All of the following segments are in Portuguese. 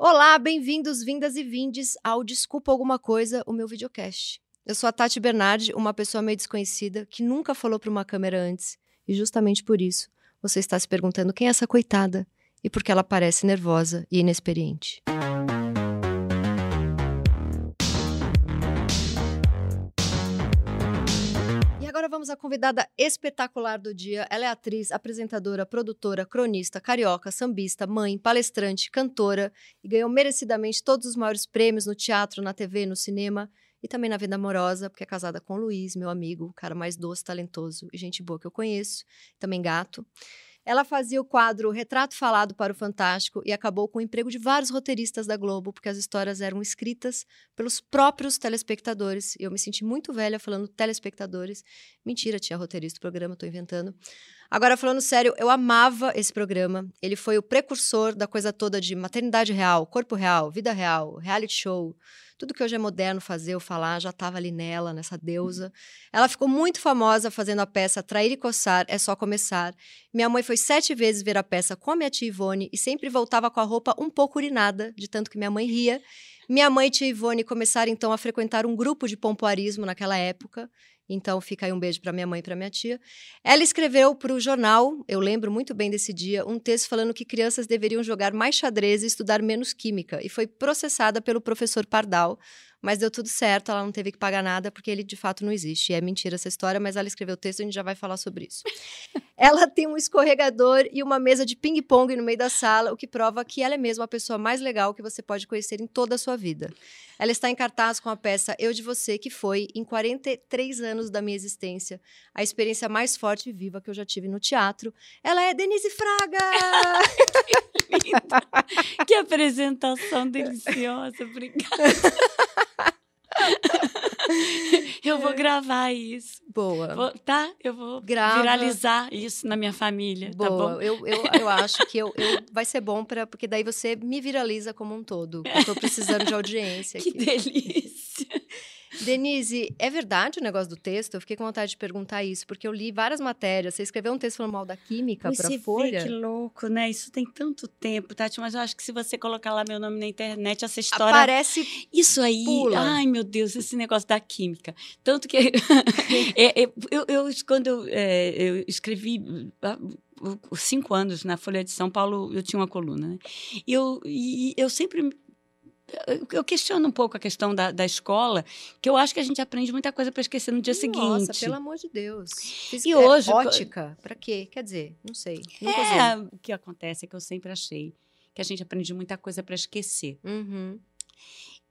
Olá, bem-vindos, vindas e vindes ao Desculpa Alguma Coisa, o meu videocast. Eu sou a Tati Bernardi, uma pessoa meio desconhecida que nunca falou para uma câmera antes, e justamente por isso você está se perguntando quem é essa coitada e por que ela parece nervosa e inexperiente. Vamos à convidada espetacular do dia. Ela é atriz, apresentadora, produtora, cronista, carioca, sambista, mãe, palestrante, cantora e ganhou merecidamente todos os maiores prêmios no teatro, na TV, no cinema e também na vida amorosa, porque é casada com o Luiz, meu amigo, o cara mais doce, talentoso e gente boa que eu conheço, também gato. Ela fazia o quadro Retrato Falado para o Fantástico e acabou com o emprego de vários roteiristas da Globo, porque as histórias eram escritas pelos próprios telespectadores. E eu me senti muito velha falando telespectadores. Mentira, tinha roteirista do programa, estou inventando. Agora, falando sério, eu amava esse programa. Ele foi o precursor da coisa toda de maternidade real, corpo real, vida real, reality show tudo que hoje é moderno fazer ou falar já estava ali nela, nessa deusa. Ela ficou muito famosa fazendo a peça Trair e Coçar é Só Começar. Minha mãe foi sete vezes ver a peça com a minha tia Ivone e sempre voltava com a roupa um pouco urinada, de tanto que minha mãe ria. Minha mãe e tia Ivone começaram então a frequentar um grupo de pompoarismo naquela época. Então fica aí um beijo para minha mãe e para minha tia. Ela escreveu para o jornal, eu lembro muito bem desse dia, um texto falando que crianças deveriam jogar mais xadrez e estudar menos química, e foi processada pelo professor Pardal, mas deu tudo certo, ela não teve que pagar nada, porque ele de fato não existe. E é mentira essa história, mas ela escreveu o texto e a gente já vai falar sobre isso. ela tem um escorregador e uma mesa de ping-pong no meio da sala, o que prova que ela é mesmo a pessoa mais legal que você pode conhecer em toda a sua vida. Ela está em cartaz com a peça Eu de Você, que foi, em 43 anos da minha existência, a experiência mais forte e viva que eu já tive no teatro. Ela é Denise Fraga! que! Que apresentação deliciosa, obrigada. gravar isso. Boa. Vou, tá? Eu vou Grava. viralizar isso na minha família. Tá Boa. Tá bom? Eu, eu, eu acho que eu, eu, vai ser bom, pra, porque daí você me viraliza como um todo. Eu tô precisando de audiência. que delícia. Denise, é verdade o negócio do texto? Eu fiquei com vontade de perguntar isso, porque eu li várias matérias. Você escreveu um texto falando mal da química para a Folha. Vê que louco, né? Isso tem tanto tempo, Tati, mas eu acho que se você colocar lá meu nome na internet, essa história. Aparece. Isso aí. Pula. Ai, meu Deus, esse negócio da química. Tanto que. é, é, eu, eu, quando eu, é, eu escrevi ah, cinco anos na Folha de São Paulo, eu tinha uma coluna, né? E eu, e eu sempre eu questiono um pouco a questão da, da escola, que eu acho que a gente aprende muita coisa para esquecer no dia Nossa, seguinte. Nossa, pelo amor de Deus. Física, e hoje. Ótica, para quê? Quer dizer, não sei. É, o que acontece é que eu sempre achei que a gente aprende muita coisa para esquecer. Uhum.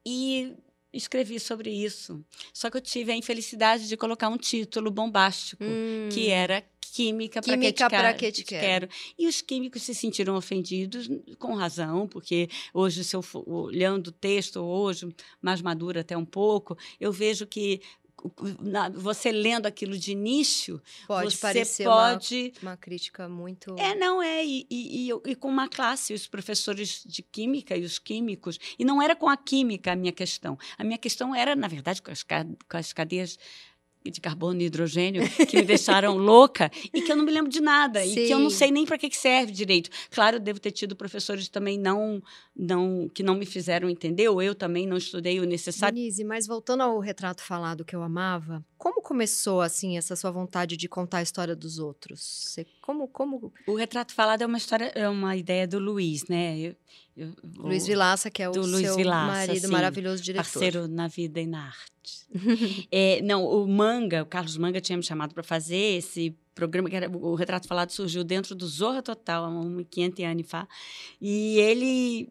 E escrevi sobre isso. Só que eu tive a infelicidade de colocar um título bombástico, hum. que era Química, Química para que, te, que te quero. E os químicos se sentiram ofendidos com razão, porque hoje, se eu for olhando o texto, hoje, mais madura até um pouco, eu vejo que você lendo aquilo de início, pode você parecer pode uma, uma, crítica muito é não é e, e, e, e, com uma classe os professores de química e os químicos e não era com a química a minha questão a minha questão era na verdade com as, com as cadeias de carbono e hidrogênio que me deixaram louca e que eu não me lembro de nada Sim. e que eu não sei nem para que, que serve direito. Claro, eu devo ter tido professores também não, não que não me fizeram entender, ou eu também não estudei o necessário. Denise, mas voltando ao retrato falado que eu amava, como começou assim essa sua vontade de contar a história dos outros? Você, como, como? O retrato falado é uma história, é uma ideia do Luiz, né? Eu, eu, Luiz Vilaça, que é o seu Vilaça, marido sim, maravilhoso diretor. Parceiro na vida e na arte. é, não, o Manga, o Carlos Manga tinha me chamado para fazer esse programa que era o Retrato Falado surgiu dentro do Zorra Total, há 500 anos, e ele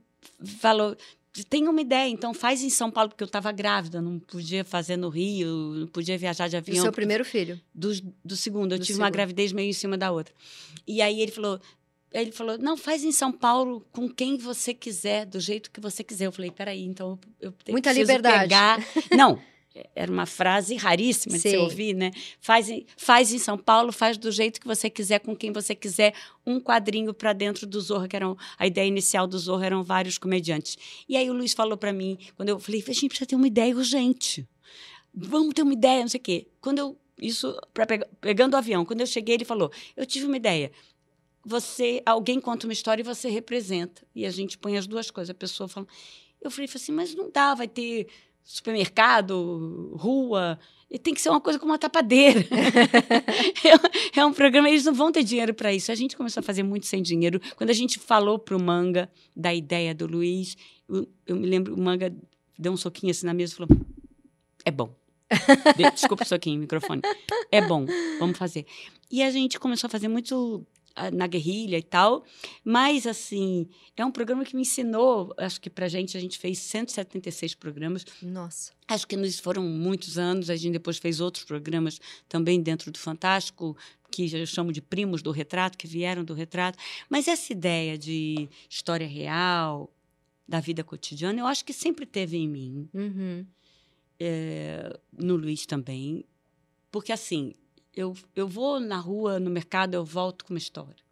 falou tem uma ideia, então faz em São Paulo, porque eu estava grávida, não podia fazer no Rio, não podia viajar de avião. Do seu primeiro filho? Do, do segundo, eu do tive segundo. uma gravidez meio em cima da outra. E aí ele falou, ele falou, não, faz em São Paulo com quem você quiser, do jeito que você quiser. Eu falei, peraí, então eu, eu Muita liberdade. pegar... Não, era uma frase raríssima de Sim. se ouvir, né? Faz, faz em São Paulo, faz do jeito que você quiser, com quem você quiser, um quadrinho para dentro do Zorro, que eram a ideia inicial do Zorro eram vários comediantes. E aí o Luiz falou para mim, quando eu falei, a gente precisa ter uma ideia urgente. Vamos ter uma ideia, não sei o quê. Quando eu isso para pegando o avião, quando eu cheguei, ele falou: "Eu tive uma ideia você, alguém conta uma história e você representa. E a gente põe as duas coisas. A pessoa fala. Eu falei assim, mas não dá, vai ter supermercado, rua, e tem que ser uma coisa como uma tapadeira. é, é, um programa, eles não vão ter dinheiro para isso. A gente começou a fazer muito sem dinheiro. Quando a gente falou para o Manga da ideia do Luiz, eu, eu, me lembro, o Manga deu um soquinho assim na mesa e falou: é bom. Desculpa o soquinho, microfone. É bom, vamos fazer. E a gente começou a fazer muito na guerrilha e tal. Mas, assim, é um programa que me ensinou, acho que pra gente, a gente fez 176 programas. Nossa. Acho que nos foram muitos anos, a gente depois fez outros programas também dentro do Fantástico, que eu chamo de primos do retrato, que vieram do retrato. Mas essa ideia de história real, da vida cotidiana, eu acho que sempre teve em mim. Uhum. É, no Luiz também. Porque, assim, eu, eu vou na rua, no mercado, eu volto com uma história.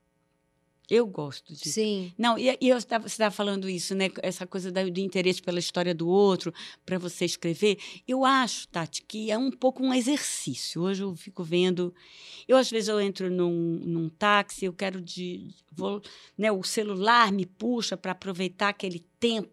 Eu gosto de. Sim. Não, e, e eu tava, você estava falando isso, né? Essa coisa da, do interesse pela história do outro, para você escrever. Eu acho, Tati, que é um pouco um exercício. Hoje eu fico vendo. Eu, às vezes, eu entro num, num táxi, eu quero de. Vou, né, o celular me puxa para aproveitar aquele tempo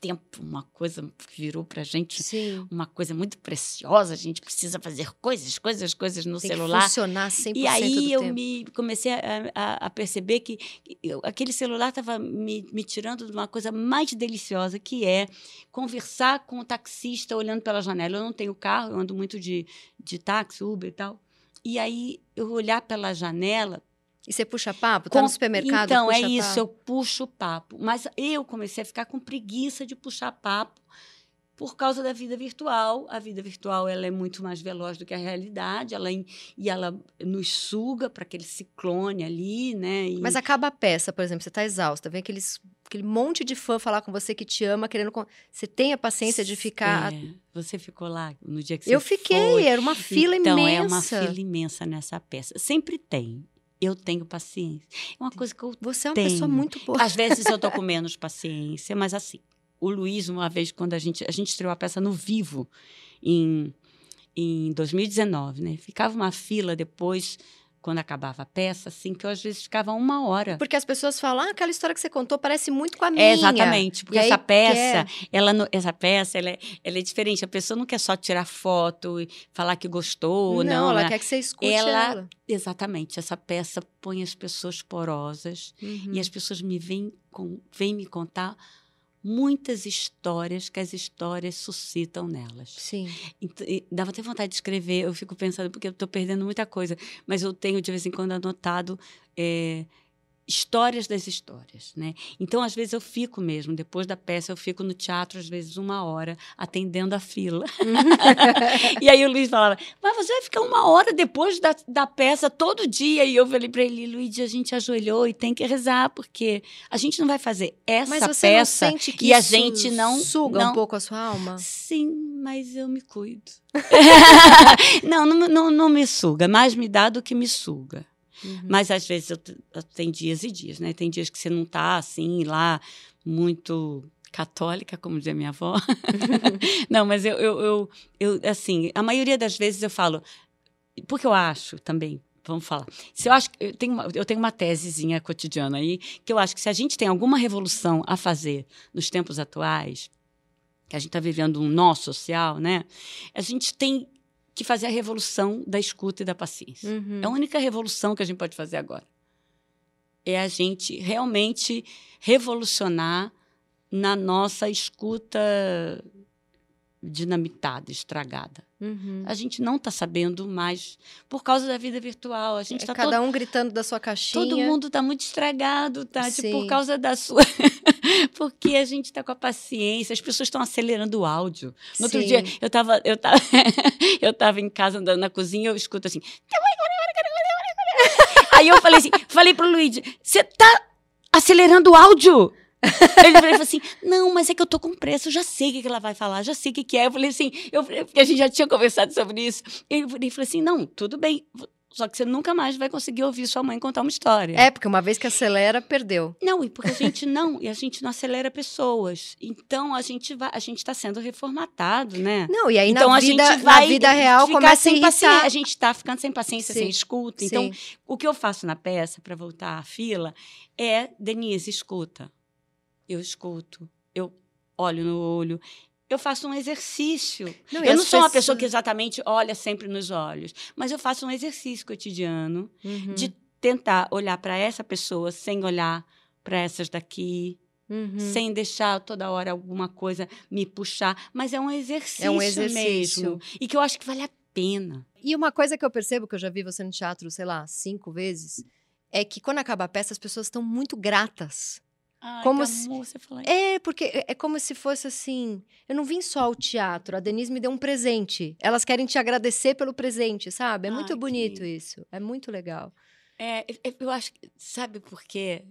tempo, uma coisa que virou para a gente Sim. uma coisa muito preciosa. A gente precisa fazer coisas, coisas, coisas no Tem celular. Que funcionar 100% e aí eu tempo. me comecei a, a, a perceber que eu, aquele celular estava me, me tirando de uma coisa mais deliciosa, que é conversar com o taxista olhando pela janela. Eu não tenho carro, eu ando muito de, de táxi, Uber e tal. E aí eu olhar pela janela e você puxa papo? Tá com... no supermercado? Então, é isso, papo. eu puxo papo. Mas eu comecei a ficar com preguiça de puxar papo por causa da vida virtual. A vida virtual ela é muito mais veloz do que a realidade, ela e ela nos suga para aquele ciclone ali, né? E... Mas acaba a peça, por exemplo, você está exausta, vem aqueles aquele monte de fã falar com você que te ama, querendo você tem a paciência de ficar é, você ficou lá no dia que eu você fiquei foi. era uma fila então, imensa é uma fila imensa nessa peça sempre tem eu tenho paciência. É uma coisa que eu Você é uma tenho. pessoa muito boa. Às vezes eu tô com menos paciência, mas assim, o Luiz, uma vez, quando a gente, a gente estreou a peça no vivo, em, em 2019, né? Ficava uma fila depois quando acabava a peça, assim, que eu às vezes ficava uma hora. Porque as pessoas falam, ah, aquela história que você contou parece muito com a minha. É, exatamente, porque essa peça, ela, essa peça, ela é, ela é diferente. A pessoa não quer só tirar foto e falar que gostou, não. Não, ela né? quer que você escute ela. ela. Exatamente, essa peça põe as pessoas porosas uhum. e as pessoas me vêm, com, vêm me contar muitas histórias que as histórias suscitam nelas. Sim. Então, dava até vontade de escrever, eu fico pensando, porque eu estou perdendo muita coisa, mas eu tenho de vez em quando anotado. É, histórias das histórias, né? Então, às vezes eu fico mesmo, depois da peça, eu fico no teatro, às vezes uma hora, atendendo a fila. e aí o Luiz falava, mas você vai ficar uma hora depois da, da peça todo dia? E eu falei para ele, Luiz, a gente ajoelhou e tem que rezar, porque a gente não vai fazer essa mas você peça não sente que e a gente não... Suga não... um pouco a sua alma? Sim, mas eu me cuido. não, não, não, não me suga, mais me dá do que me suga. Uhum. Mas às vezes eu, eu, tem dias e dias, né? Tem dias que você não tá assim lá muito católica, como dizia minha avó. não, mas eu, eu, eu, eu, assim, a maioria das vezes eu falo, porque eu acho também, vamos falar. Se eu acho eu tenho uma, eu tenho uma tesezinha cotidiana aí que eu acho que se a gente tem alguma revolução a fazer nos tempos atuais, que a gente está vivendo um nó social, né? A gente tem que fazer a revolução da escuta e da paciência. Uhum. É a única revolução que a gente pode fazer agora. É a gente realmente revolucionar na nossa escuta dinamitada, estragada. Uhum. A gente não está sabendo mais por causa da vida virtual. A gente é tá cada todo, um gritando da sua caixinha. Todo mundo está muito estragado, Tati, Sim. por causa da sua. Porque a gente está com a paciência, as pessoas estão acelerando o áudio. No outro Sim. dia, eu estava eu tava, eu tava em casa andando na cozinha, eu escuto assim. Aí eu falei assim, falei pro Luigi, você tá acelerando o áudio? Ele falou assim: Não, mas é que eu tô com pressa, eu já sei o que, que ela vai falar, já sei o que, que é. Eu falei assim, eu, porque a gente já tinha conversado sobre isso. Ele, ele falou assim: Não, tudo bem, Só que você nunca mais vai conseguir ouvir sua mãe contar uma história. É, porque uma vez que acelera, perdeu. Não, e porque a gente não, e a gente não acelera pessoas. Então a gente vai, a gente está sendo reformatado, né? Não, e aí então na, a vida, gente vai na vida real começa a sem irritar. paciência. A gente está ficando sem paciência, Sim. sem escuta. Então, Sim. o que eu faço na peça, para voltar à fila, é, Denise, escuta. Eu escuto, eu olho no olho, eu faço um exercício. Não, eu não sou uma pessoas- pessoa que exatamente olha sempre nos olhos, mas eu faço um exercício cotidiano Uhum, de tentar olhar para essa pessoa sem olhar para essas daqui, uhum. sem deixar toda hora alguma coisa me puxar. Mas é um exercício, É um exercício. mesmo. E que eu acho que vale a pena. E uma coisa que eu percebo, que eu já vi você no teatro, sei lá, cinco vezes, é que quando acaba a peça, as pessoas estão muito gratas. Ai, Como que se- você fala É, porque é é como se fosse assim. Eu não vim só ao teatro, a Denise me deu um presente. Elas querem te agradecer pelo presente, sabe? É muito Ai, bonito que- isso. É muito legal. É, eu- eu acho que, sabe por quê?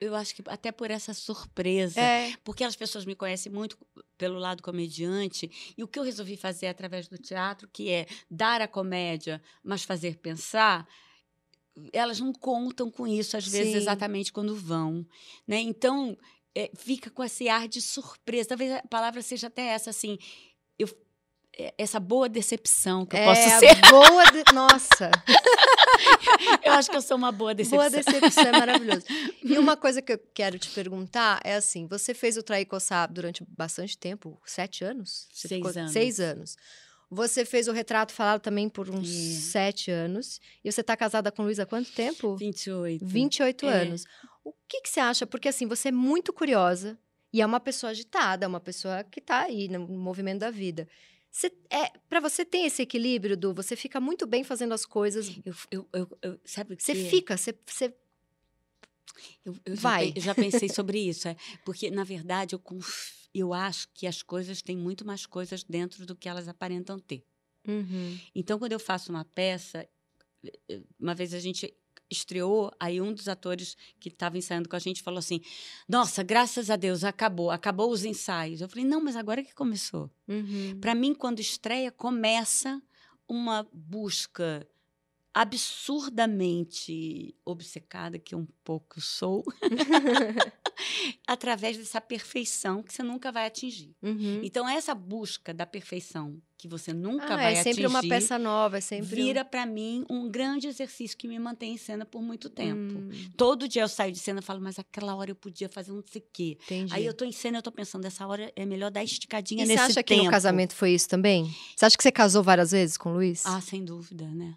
Eu acho que até por essa surpresa. É. Porque as pessoas me conhecem muito pelo lado comediante. E o que eu resolvi fazer através do teatro, que é dar a comédia, mas fazer pensar, elas não contam com isso, às vezes, Sim. exatamente quando vão. Né? Então, é, fica com esse ar de surpresa. Talvez a palavra seja até essa, assim. Eu, é, essa boa decepção que eu é posso ser. boa. de- Nossa, Eu acho que eu sou uma boa decepção. boa decepção, é maravilhoso. E uma coisa que eu quero te perguntar é assim: você fez o Trair Coçar durante bastante tempo sete anos? Você Seis anos. Seis anos. Você fez o retrato falado também por uns sete anos. E você está casada com o Luiz há quanto tempo? 28. 28 É. anos. O que, que você acha? Porque assim, você é muito curiosa e é uma pessoa agitada, é uma pessoa que está aí no movimento da vida. Você, é, para você ter esse equilíbrio do você fica muito bem fazendo as coisas, Eu, eu, eu, eu- sabe o você quê? fica, você, você Eu, eu já Vai. pe- eu já pensei sobre isso. É, porque, na verdade, eu, conf- eu acho que as coisas têm muito mais coisas dentro do que elas aparentam ter. Uhum. Então, quando eu faço uma peça, eh, eh, uma vez a gente estreou, aí um dos atores que estava ensaiando com a gente falou assim: Nossa, graças a Deus, acabou, acabou os ensaios. Eu falei: Não, mas agora que começou. Uhum. Para mim, quando estreia, começa uma busca absurdamente obcecada, que um pouco sou, através dessa perfeição que você nunca vai atingir. Uhum. Então, essa busca da perfeição que você nunca Ah, vai é sempre atingir, uma peça nova, é sempre um- vira para mim um grande exercício que me mantém em cena por muito tempo. Hum, Todo dia eu saio de cena e falo, mas aquela hora eu podia fazer um não sei o quê. entendi. Aí eu tô em cena e eu tô pensando, essa hora é melhor dar esticadinha e você nesse acha que tempo. no casamento foi isso também? Você acha que você casou várias vezes com o Luiz? Ah, sem dúvida, né?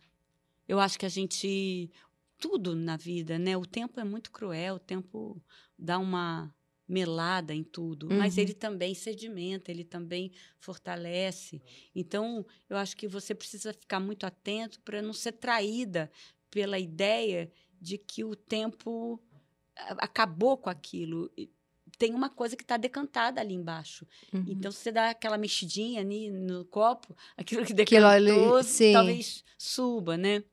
Eu acho que a gente. Tudo na vida, né? O tempo é muito cruel, o tempo dá uma melada em tudo, mas Uhum. ele também sedimenta, ele também fortalece. Então, eu acho que você precisa ficar muito atento para não ser traída pela ideia de que o tempo a- acabou com aquilo. Tem uma coisa que está decantada ali embaixo. Uhum. Então, se você dá aquela mexidinha ali no copo, aquilo que Aquilo ali, decantou, talvez suba, né?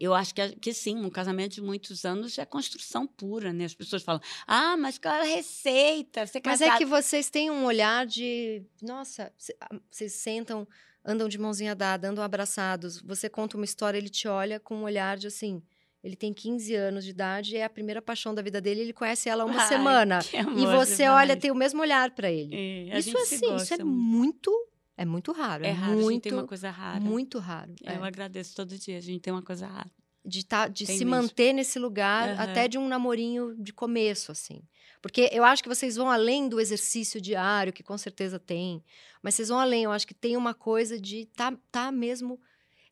Eu acho que, que sim, um casamento de muitos anos é construção pura, né? As pessoas falam, ah, mas qual é a receita? Você Mas casado... é que vocês têm um olhar de. Nossa, ah, vocês sentam, andam de mãozinha dada, andam abraçados. Você conta uma história, ele te olha com um olhar de assim. Ele tem 15 anos de idade, é a primeira paixão da vida dele, ele conhece ela há uma Ai, semana. E você demais. olha, tem o mesmo olhar para ele. É, isso assim, isso é muito. Muito. É muito raro. É raro, a gente muito, tem uma coisa rara. muito raro. Eu é. agradeço todo dia, a gente tem uma coisa rara. de, tá, de Tem se mesmo. manter nesse lugar Aham. até de um namorinho de começo, assim. Porque eu acho que vocês vão além do exercício diário, que com certeza tem, mas vocês vão além. Eu acho que tem uma coisa de tá, tá mesmo.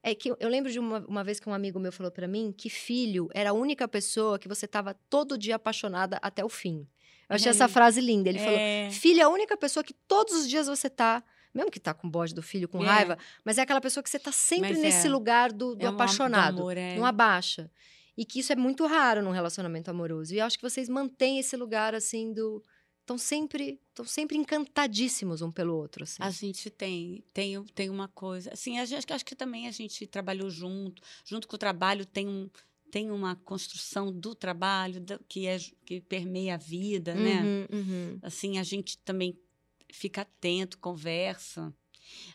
É que eu- lembro de uma, uma vez que um amigo meu falou pra mim que filho era a única pessoa que você tava todo dia apaixonada até o fim. Eu achei essa É. frase linda. Ele falou: É, Filho é a única pessoa que todos os dias você tá, mesmo que tá com bode do filho, com É. raiva, mas é aquela pessoa que você tá sempre Mas nesse é. lugar do, do é um apaixonado. amor, é. Não abaixa. E que isso é muito raro num relacionamento amoroso. E eu acho que vocês mantêm esse lugar assim do. Estão sempre, estão sempre encantadíssimos um pelo outro. Assim. A gente tem, tem, tem uma coisa. Assim, a gente, acho que também a gente trabalhou junto. Junto com o trabalho tem, um, tem uma construção do trabalho que, é, que permeia a vida, né? Uhum, uhum. Assim, a gente também fica atento, conversa.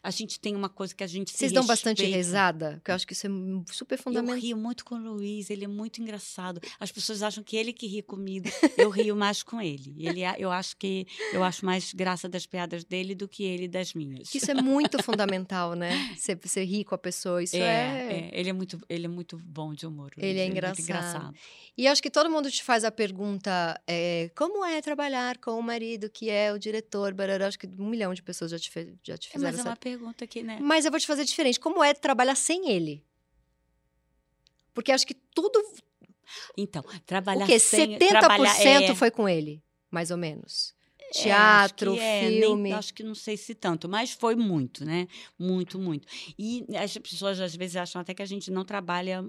A gente tem uma coisa que a gente Vocês dão bastante rezada? Porque eu acho que isso é super fundamental. Eu rio muito com o Luiz, ele é muito engraçado. As pessoas acham que ele que ri comigo, eu rio mais com ele. ele é, eu acho que eu acho mais graça das piadas dele do que ele das minhas. Isso é muito fundamental, né? Você, você ri com a pessoa, isso é, é... é... Ele é muito, ele é muito bom de humor. Ele é, é engraçado. engraçado. E acho que todo mundo te faz a pergunta: é, como é trabalhar com o marido que é o diretor? Barará? Acho que um milhão de pessoas já te, já te fizeram é, mas essa é uma pergunta que, né? Mas eu vou te fazer diferente. Como é trabalhar sem ele? Porque acho que tudo. Então, trabalhar o quê? sem. 70% trabalhar, é... foi com ele, mais ou menos. Teatro, é, filme. Nem, acho que não sei se tanto, mas foi muito, né? Muito, muito. E as pessoas às vezes acham até que a gente não trabalha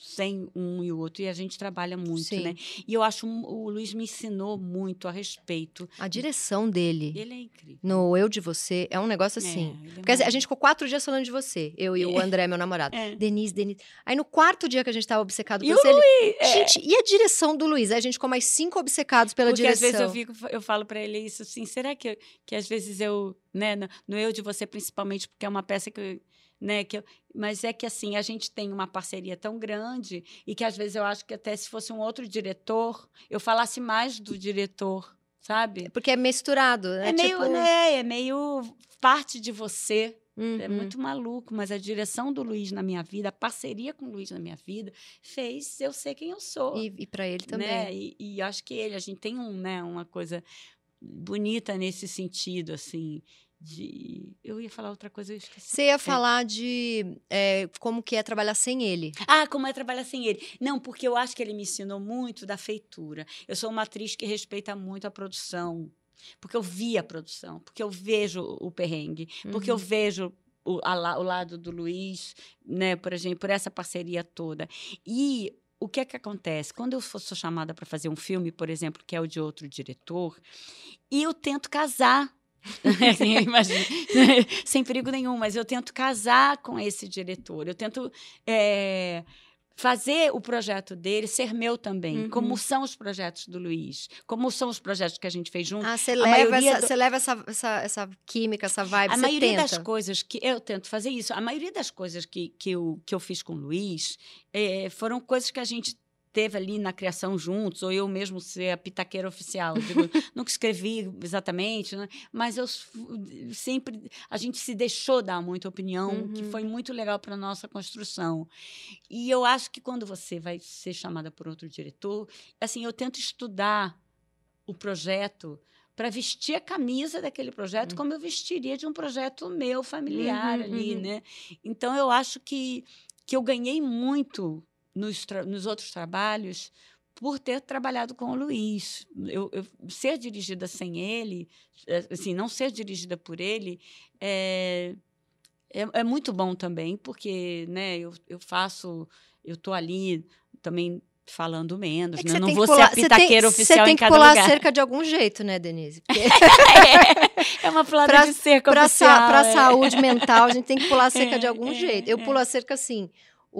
sem um e o outro, e a gente trabalha muito, Sim. né? E eu acho, o Luiz me ensinou muito a respeito. A direção dele. Ele é incrível. No Eu de Você, é um negócio assim. É, Porque a gente ficou quatro dias falando de você, eu e o André, meu namorado. É. Denise, Denise. Aí no quarto dia que a gente tava obcecado E por o você, ele... Luiz, é. Gente, e a direção do Luiz? Aí a gente ficou mais cinco obcecados pela Porque direção. às vezes eu fico, eu falo para ele isso assim, será que, que às vezes eu, né, no, no eu de você principalmente, porque é uma peça que né, que eu, mas é que assim, a gente tem uma parceria tão grande e que às vezes eu acho que até se fosse um outro diretor, eu falasse mais do diretor, sabe? Porque é misturado, né? É meio, Tipo, né, é meio parte de você. É uhum. muito maluco, mas a direção do Luiz na minha vida, a parceria com o Luiz na minha vida, fez eu ser quem eu sou. E, e para ele também. Né? E, e acho que ele, a gente tem um, né, uma coisa bonita nesse sentido, assim, de. Eu ia falar outra coisa, eu esqueci. Você ia falar de é, como que é trabalhar sem ele. Ah, como é trabalhar sem ele? Não, porque eu acho que ele me ensinou muito da feitura. Eu sou uma atriz que respeita muito a produção. Porque eu vi a produção, porque eu vejo o perrengue, porque eu Uhum. vejo o, a o lado do Luiz, né, por exemplo, por essa parceria toda. E o que é que acontece? Quando eu sou chamada para fazer um filme, por exemplo, que é o de outro diretor, e eu tento casar. Imagina, sem perigo nenhum, mas eu tento casar com esse diretor. Eu tento é, fazer o projeto dele ser meu também, Uhum. como são os projetos do Luiz, como são os projetos que a gente fez junto. Ah, você A leva, maioria essa, do- você leva essa, essa, essa química, essa vibe, A maioria tenta. das coisas que eu tento fazer isso, a maioria das coisas que, que, eu, que eu fiz com o Luiz eh, foram coisas que a gente teve ali na criação juntos, ou eu mesmo ser a pitaqueira oficial. Digo, nunca escrevi exatamente, né? mas eu sempre a gente se deixou dar muita opinião, que Uhum. foi muito legal para nossa construção. E eu acho que quando você vai ser chamada por outro diretor, assim, eu tento estudar o projeto para vestir a camisa daquele projeto Uhum. como eu vestiria de um projeto meu familiar Uhum, ali, uhum. né? Então eu acho que, que eu ganhei muito nos, nos outros trabalhos por ter trabalhado com o Luiz. Eu, eu- ser dirigida sem ele, eh, assim, não ser dirigida por ele, é, é, é muito bom também, porque né, eu, eu faço, eu estou ali também falando menos, É que né? você não tem vou que ser pular, a você tem, pitaqueira você oficial tem em que cada pular lugar. a cerca de algum jeito, né, Denise? Porque é, é uma pulada Pra- de cerca pra, oficial. sa pra é. saúde mental, a gente tem que pular a cerca É, de algum é, jeito. Eu é. pulo a cerca assim.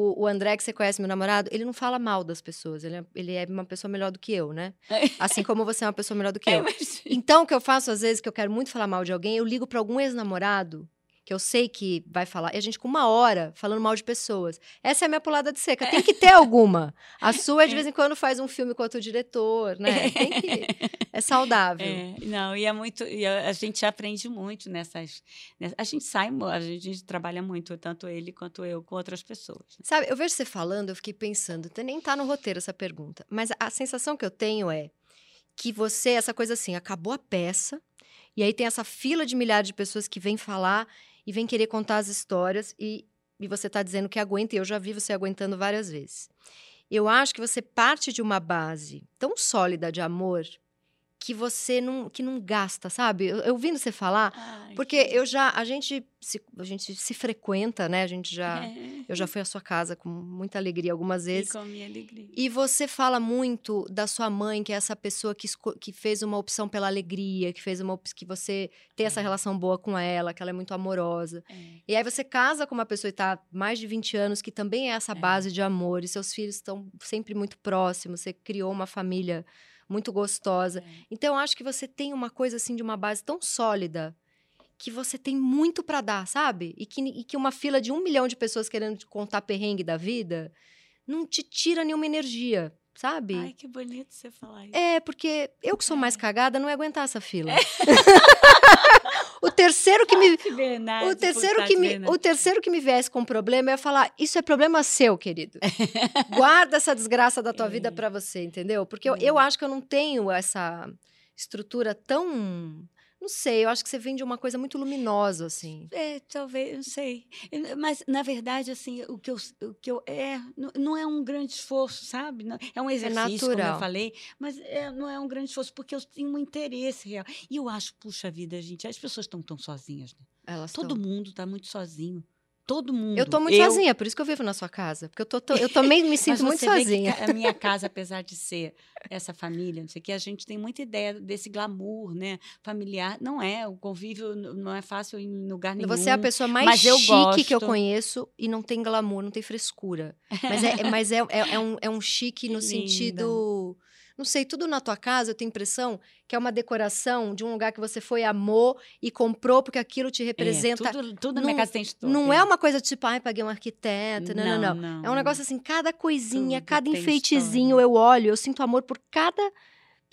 O, o André, que você conhece, meu namorado, ele não fala mal das pessoas. Ele é, ele é uma pessoa melhor do que eu, né? Assim como você é uma pessoa melhor do que É, eu. Então, o que eu faço, às vezes, que eu quero muito falar mal de alguém, eu ligo pra algum ex-namorado, que eu sei que vai falar, e a gente com uma hora falando mal de pessoas. Essa é a minha pulada de cerca. Tem que ter alguma. A sua, de vez em quando, faz um filme com outro diretor, né? Tem que... É saudável. É, não, e é muito. E a, gente aprende muito nessas. ness- a gente sai, a gente, a gente trabalha muito, tanto ele quanto eu, com outras pessoas. né? Sabe, eu vejo você falando, eu fiquei pensando, nem tá no roteiro essa pergunta, mas a sensação que eu tenho é que você, essa coisa assim, acabou a peça, e aí tem essa fila de milhares de pessoas que vêm falar e vêm querer contar as histórias, e, e você tá dizendo que aguenta, e eu já vi você aguentando várias vezes. Eu acho que você parte de uma base tão sólida de amor que você não, que não gasta, sabe? Eu, eu ouvindo você falar, Ai, porque que- eu já, a gente se, a gente se frequenta, né? A gente já... É, Eu já fui à sua casa com muita alegria algumas e vezes. com a minha alegria. E você fala muito da sua mãe, que é essa pessoa que, que fez uma opção pela alegria, que fez uma que você tem essa É. relação boa com ela, que ela é muito amorosa. É. E aí você casa com uma pessoa e tá há mais de 20 anos, que também é essa É. base de amor, e seus filhos estão sempre muito próximos, você criou uma família muito gostosa. É. Então eu acho que você tem uma coisa assim de uma base tão sólida que você tem muito para dar, sabe? E que, e que uma fila de um milhão de pessoas querendo te contar perrengue da vida não te tira nenhuma energia, sabe? Ai, que bonito você falar isso. É, porque eu que sou mais É. cagada não ia aguentar essa fila. o terceiro que me Bernardo, o terceiro que me Bernardo. o terceiro que me viesse com problema ia falar: "Isso é problema seu, querido. Guarda essa desgraça da tua É. vida pra você", entendeu? Porque eu, É. eu acho que eu não tenho essa estrutura tão não sei, eu acho que você vem de uma coisa muito luminosa assim. É, talvez, não sei. Mas, na verdade, assim, o que eu, o que eu é, não- é um grande esforço, sabe? É um exercício, como natural. eu falei, mas é, não é um grande esforço, porque eu tenho um interesse real. E eu acho, puxa vida, gente, as pessoas estão tão sozinhas, né? Elas Todo tão- mundo está muito sozinho. Todo mundo. Eu tô muito sozinha, por isso que eu vivo na sua casa, porque eu tô, tô- eu também me sinto muito sozinha. a minha casa, apesar de ser essa família, não sei o que, a gente tem muita ideia desse glamour, né? Familiar. Não é, o convívio não é fácil em lugar nenhum. Você é a pessoa mais eu chique que eu gosto. conheço e não tem glamour, não tem frescura. Mas é, é- mas é, é, é um, é um chique no Linda. sentido. Não sei, tudo na tua casa eu tenho a impressão que é uma decoração de um lugar que você foi, amou e comprou porque aquilo te É, representa. tudo, tudo na minha Não- casa tem história. não é uma coisa tipo, ai, paguei um arquiteto. Não, não, não. É um negócio assim, cada coisinha, Tudo cada enfeitezinho história. eu olho, eu sinto amor por cada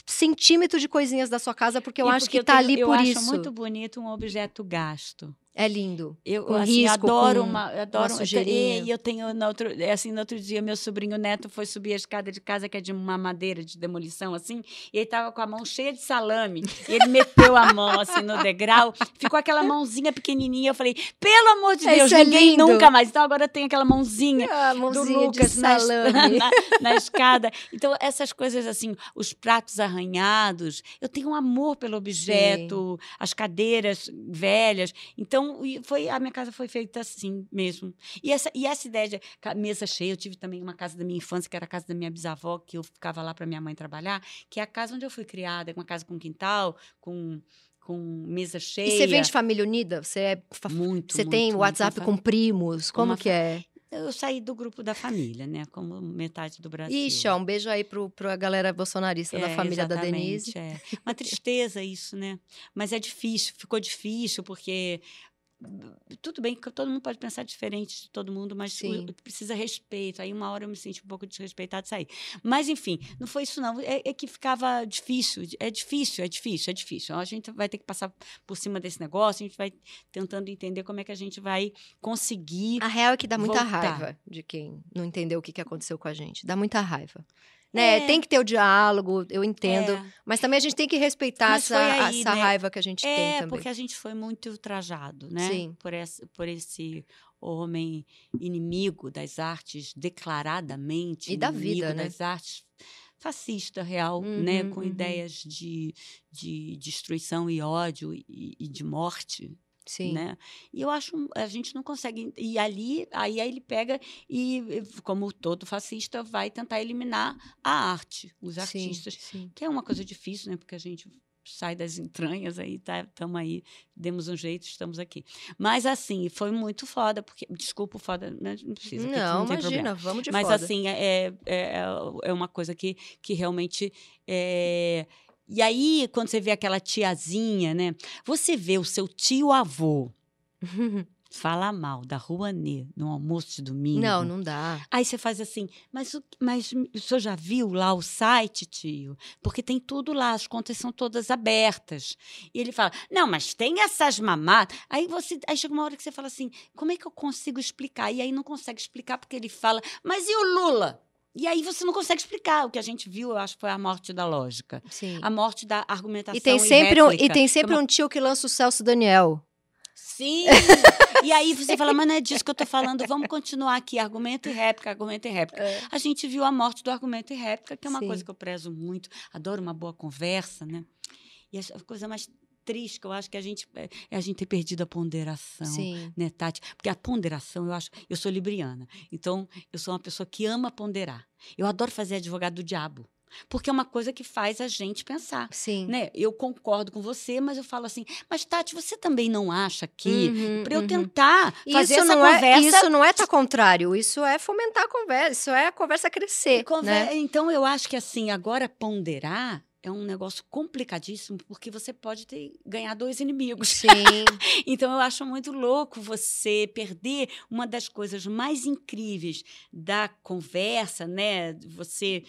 centímetro de coisinhas da sua casa, porque eu E acho porque que tá tenho- ali eu por acho isso. muito bonito um objeto gasto. É lindo. Eu Com assim, risco, adoro com uma, adoro uma sujeirinha. E eu tenho no outro, é assim, no outro dia meu sobrinho neto foi subir a escada de casa que é de uma madeira de demolição assim, e ele tava com a mão cheia de salame, e ele meteu a mão assim no degrau, ficou aquela mãozinha pequenininha, eu falei: "Pelo amor de Deus, Isso é ninguém lindo. nunca mais". Então agora tem aquela mãozinha Ah, do mãozinha Lucas de na, na, na escada. Então, essas coisas assim, os pratos arranhados, eu tenho um amor pelo objeto, as cadeiras velhas. Então, e foi a minha casa foi feita assim mesmo. E essa, e essa ideia de mesa cheia, eu tive também uma casa da minha infância, que era a casa da minha bisavó, que eu ficava lá para minha mãe trabalhar, que é a casa onde eu fui criada, uma casa com quintal, com, com mesa cheia. E você vem de família unida? Você, é muito, você muito, tem muito. WhatsApp com primos? Como uma que é? Eu saí do grupo da família, né? Como metade do Brasil. Ixi, ó, um beijo aí pro, pra galera bolsonarista da É, família da Denise. É. Uma tristeza isso, né? Mas é difícil, ficou difícil, porque tudo bem que todo mundo pode pensar diferente de todo mundo, mas Sim. precisa respeito. Aí uma hora eu me senti um pouco desrespeitado e saí. Mas, enfim, não foi isso, não. É, é que ficava difícil. É difícil, é difícil, é difícil. A gente vai ter que passar por cima desse negócio, a gente vai tentando entender como é que a gente vai conseguir. A real é que dá muita Voltar. raiva de quem não entendeu o que aconteceu com a gente. Dá muita raiva. Né? É. Tem que ter o diálogo, eu entendo. É. Mas também a gente tem que respeitar Mas essa, aí, essa né? raiva que a gente tem É, também. porque a gente foi muito ultrajado, né? Sim. Por esse, por esse homem inimigo das artes, declaradamente E da vida, né? das artes, fascista real, né? Uhum, Com uhum. ideias de, de destruição e ódio e, e de morte, Sim. né? E eu acho a gente não consegue e ali aí ele pega e como todo fascista vai tentar eliminar a arte, os Sim, artistas sim. que é uma coisa difícil, né? Porque a gente sai das entranhas aí, tá, estamos aí, demos um jeito, estamos aqui. Mas assim, foi muito foda, porque desculpa o foda, né, não precisa, Não, não imagina, vamos de Mas foda. assim, é, é, é uma coisa que, que realmente é... E aí, quando você vê aquela tiazinha, né? Você vê o seu tio-avô falar mal da Rouanet no almoço de domingo. não, não dá. Aí você faz assim, mas, o- mas o senhor já viu lá o site, tio? Porque tem tudo lá, as contas são todas abertas. E ele fala, não, mas tem essas mamadas. Aí, você, aí chega uma hora que você fala assim, como é que eu consigo explicar? E aí não consegue explicar porque ele fala, mas e o Lula? E aí você não consegue explicar. O que a gente viu, eu acho, foi a morte da lógica. Sim. A morte da argumentação E tem sempre, um, e tem que é sempre uma um tio que lança o Celso Daniel. Sim! e aí você fala, mas não é disso que eu tô falando, vamos continuar aqui, argumento e réplica, argumento e réplica. A gente viu a morte do argumento e réplica, que é uma Sim. coisa que eu prezo muito, adoro uma boa conversa, né? E a coisa mais triste que eu acho que a gente é é a gente ter perdido a ponderação. Sim. Né, Tati? Porque a ponderação, eu acho. Eu sou libriana. Então, eu sou uma pessoa que ama ponderar. Eu adoro fazer advogado do diabo. Porque é uma coisa que faz a gente pensar Sim. né? Eu concordo com você, mas eu falo assim, mas Tati, você também não acha que Uhum, para eu uhum. tentar fazer Isso essa não, é, conversa isso não é estar contrário, isso é fomentar a conversa, isso é a conversa crescer. Conver- né? Então, eu acho que assim, agora ponderar é um negócio complicadíssimo, porque você pode ter, ganhar dois inimigos. Sim. então, eu acho muito louco você perder uma das coisas mais incríveis da conversa, né? Você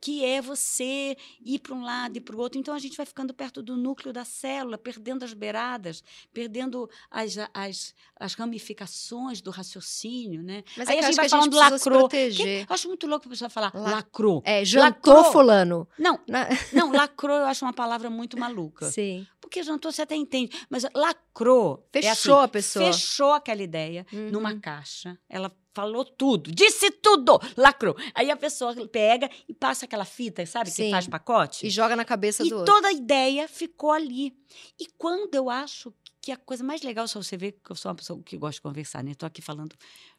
que é você ir para um lado e para o outro. Então a gente vai ficando perto do núcleo da célula, perdendo as beiradas, perdendo as, as, as ramificações do raciocínio, né? Mas Aí é que a gente vai gente falando se lacrou. Que- eu acho muito louco a pessoa falar La- lacrou. É, jantou Lacrou. fulano. Não, Na- não, lacrou eu acho uma palavra muito maluca. Sim. Porque jantou você até entende, mas lacrou. é Fechou assim, a pessoa. Fechou aquela ideia Uhum. numa caixa. Ela falou tudo, disse tudo, lacrou. Aí a pessoa pega e passa aquela fita, sabe, Sim. que faz pacote? E joga na cabeça E do outro. toda a ideia ficou ali. E quando eu acho que a coisa mais legal, só você vê que eu sou uma pessoa que gosta de conversar, né? Estou aqui falando,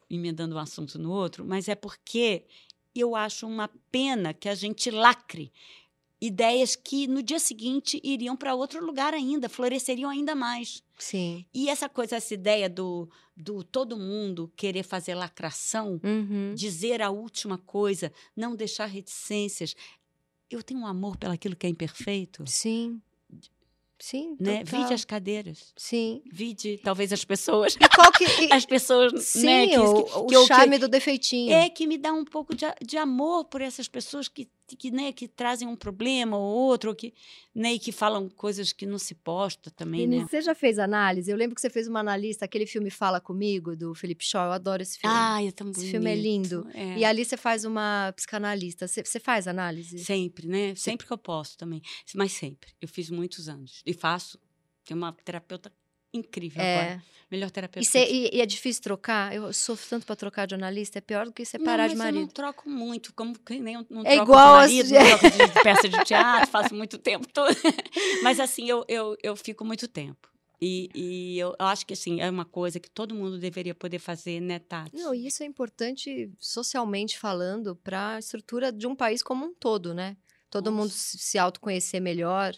emendando um assunto no outro, mas é porque eu acho uma pena que a gente lacre ideias que no dia seguinte iriam para outro lugar ainda, floresceriam ainda mais. Sim. E essa coisa, essa ideia do, do todo mundo querer fazer lacração, Uhum. dizer a última coisa, não deixar reticências. Eu tenho um amor pelaquilo que é imperfeito, Sim. Sim. né? total. Vide as cadeiras, Sim. vide talvez as pessoas, E qual que. as pessoas, sim, né? Que, o, que, o que eu- que- charme do defeitinho. é que me dá um pouco de, de amor por essas pessoas que, que, né, que trazem um problema ou outro, ou que, né, e que falam coisas que não se posta também, Denise, né? você já fez análise? Eu lembro que você fez uma analista, aquele filme Fala Comigo, do Felipe Shaw. Eu adoro esse filme. Ai, é tão bonito. Esse filme é lindo. É. E ali você faz uma psicanalista. Você, você faz análise? Sempre, né? Sempre que eu posso também. Mas sempre. Eu fiz muitos anos. E faço. Tem uma terapeuta incrível agora. É. Melhor terapeuta. E, cê- eu e- e é difícil trocar? Eu sofro tanto pra trocar de analista. É pior do que separar não, de mas eu não marido. troco muito, como que nem eu não É troco igual de as- marido, não troco de peça de teatro, faço muito tempo todo. Mas assim, eu, eu, eu fico muito tempo. E, e eu, eu acho que assim, é uma coisa que todo mundo deveria poder fazer, né, Tati? Não, e isso é importante socialmente falando para a estrutura de um país como um todo, né? Todo mundo Nossa. se se autoconhecer melhor,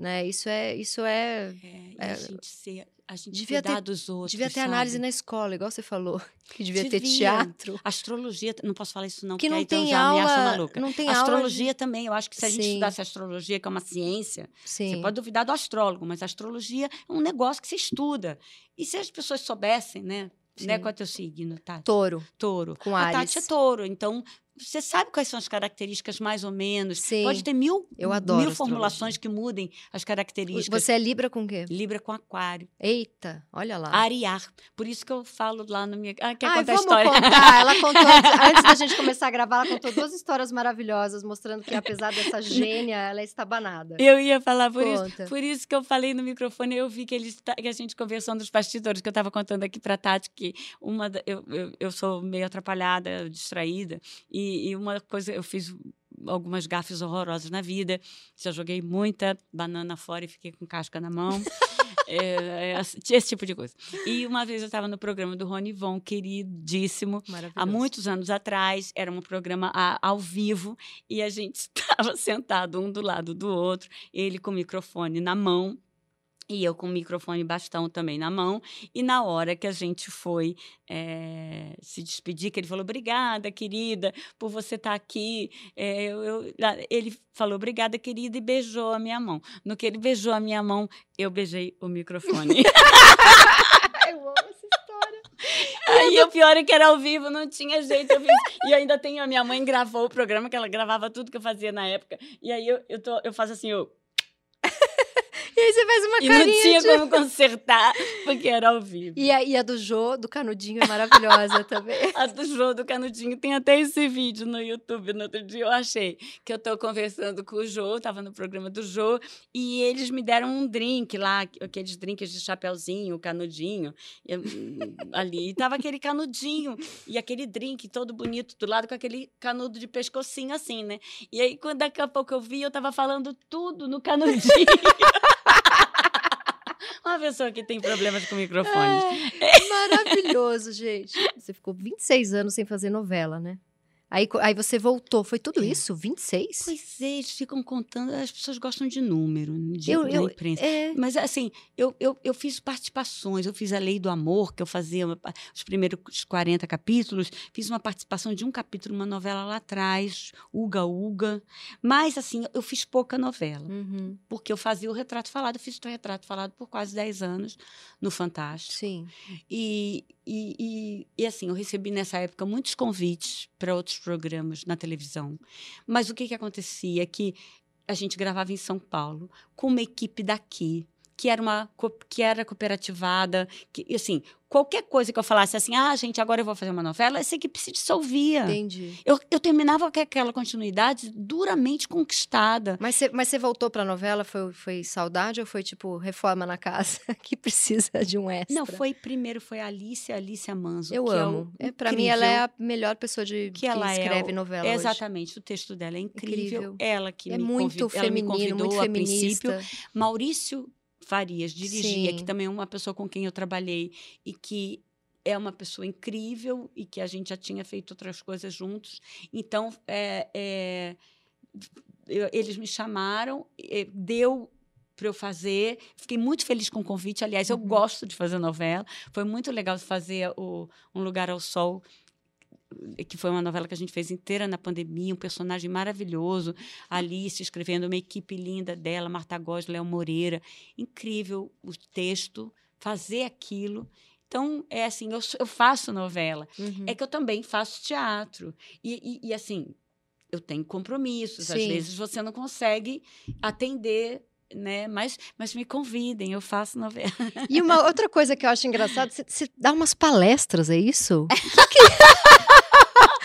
né? Isso é, isso é É, É, a gente ser, a gente devia cuidar ter- dos outros, devia ter análise sabe? na escola, igual você falou, que devia ter Devia. teatro, Astrologia, não posso falar isso não, que porque não aí então tem aula, maluca. não tem aula de- Astrologia também, eu acho que se a gente Sim. estudasse astrologia, que é uma ciência, Sim. você pode duvidar do astrólogo, mas a astrologia é um negócio que se estuda. E se as pessoas soubessem, né? né qual é o teu signo, Tati? Touro Touro. com A Ares. Tati é touro, então você sabe quais são as características mais ou menos. Sim. Pode ter mil, mil formulações que mudem as características. Você é Libra com o quê? Libra com aquário. Eita, olha lá. Ariar. Por isso que eu falo lá no minha. Ah, quer Ai, contar a história? contar. Ela contou antes, da gente começar a gravar, ela contou duas histórias maravilhosas, mostrando que apesar dessa gênia, ela é estabanada. Eu ia falar por isso. Conta. Por isso que eu falei no microfone, eu vi que, eles, que a gente conversou nos bastidores, que eu estava contando aqui para Tati, que uma eu, eu, eu sou meio atrapalhada, distraída, e, e uma coisa, eu fiz algumas gafes horrorosas na vida, já joguei muita banana fora e fiquei com casca na mão. É, é, esse tipo de coisa. E uma vez eu estava no programa do Rony Von, queridíssimo. Há muitos anos atrás, era um programa a- ao vivo e a gente estava sentado um do lado do outro, ele com o microfone na mão e eu com o microfone bastão também na mão. E na hora que a gente foi eh, se despedir, que ele falou: Obrigada, querida, por você estar aqui. Eh, eu- eu- ele falou: Obrigada, querida, e beijou a minha mão. No que ele beijou a minha mão, eu beijei o microfone. Eu amo essa história. Aí o pior é que era ao vivo, não tinha jeito. Eu fiz- E ainda tenho a minha mãe gravou o programa, que ela gravava tudo que eu fazia na época. E aí eu, eu, tô, eu faço assim, eu, E aí você faz uma e não carinha tinha de... como consertar, porque era ao vivo. E a, e a do Jô, do Canudinho, é maravilhosa também. A do Jô do Canudinho tem até esse vídeo no YouTube. No outro dia eu achei que eu tô conversando com o Jô, tava no programa do Jô, e eles me deram um drink lá, aqueles drinks de chapeuzinho, canudinho, e, hum, ali. E tava aquele canudinho e aquele drink todo bonito do lado com aquele canudo de pescocinho assim, né? E aí, quando daqui a pouco eu vi, eu tava falando tudo no canudinho. Uma pessoa que tem problemas com microfones. É, maravilhoso, gente. Você ficou 26 anos sem fazer novela, né? Aí, aí você voltou. Foi tudo É. isso? 26? Pois é, eles ficam contando, as pessoas gostam de número, de, Eu- eu- imprensa. É. Mas assim, eu, eu, eu fiz participações, eu fiz a Lei do Amor, que eu fazia os primeiros 40 capítulos, fiz uma participação de um capítulo numa novela lá atrás, Uga Uga. Mas assim, eu fiz pouca novela, Uhum. porque eu fazia o retrato falado, eu fiz o retrato falado por quase 10 anos no Fantástico. Sim. E, e, e, e, assim, eu recebi nessa época muitos convites para outros programas na televisão. Mas o que, que acontecia? Que a gente gravava em São Paulo com uma equipe daqui, que era uma que era cooperativada, que assim, qualquer coisa que eu falasse assim, ah, gente, agora eu vou fazer uma novela, essa equipe se dissolvia. Entendi. Eu, eu terminava com aquela continuidade duramente conquistada. Mas você, mas você voltou pra novela? Foi, foi saudade ou foi tipo reforma na casa que precisa de um extra? Não, foi primeiro foi a Alice, a Alice Manzo. Eu é amo. É, pra mim, ela é a melhor pessoa de, que que, ela é escreve o- novela hoje. Exatamente, o texto dela é incrível. Incrível. Ela que É me, muito convid... ela me feminino, convidou muito a princípio. feminista. Maurício Farias dirigia, Sim. que também é uma pessoa com quem eu trabalhei e que é uma pessoa incrível e que a gente já tinha feito outras coisas juntos. Então, é, é, eu- eles me chamaram, deu para eu fazer. Fiquei muito feliz com o convite. Aliás, eu Uhum. gosto de fazer novela. Foi muito legal fazer o Um Lugar ao Sol, que foi uma novela que a gente fez inteira na pandemia, um personagem maravilhoso, Alice escrevendo uma equipe linda dela, Marta Góes, Léo Moreira, incrível o texto, fazer aquilo. Então, é assim, eu, eu faço novela. Uhum. É que eu também faço teatro. E, e- e, assim, eu tenho compromissos. Às Sim. vezes você não consegue atender, né? Mas, mas me convidem, eu faço novela. E uma outra coisa que eu acho engraçado, você, você dá umas palestras, é isso? O que,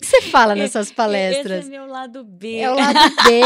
que você fala nessas palestras? Esse é meu lado B. É o lado B.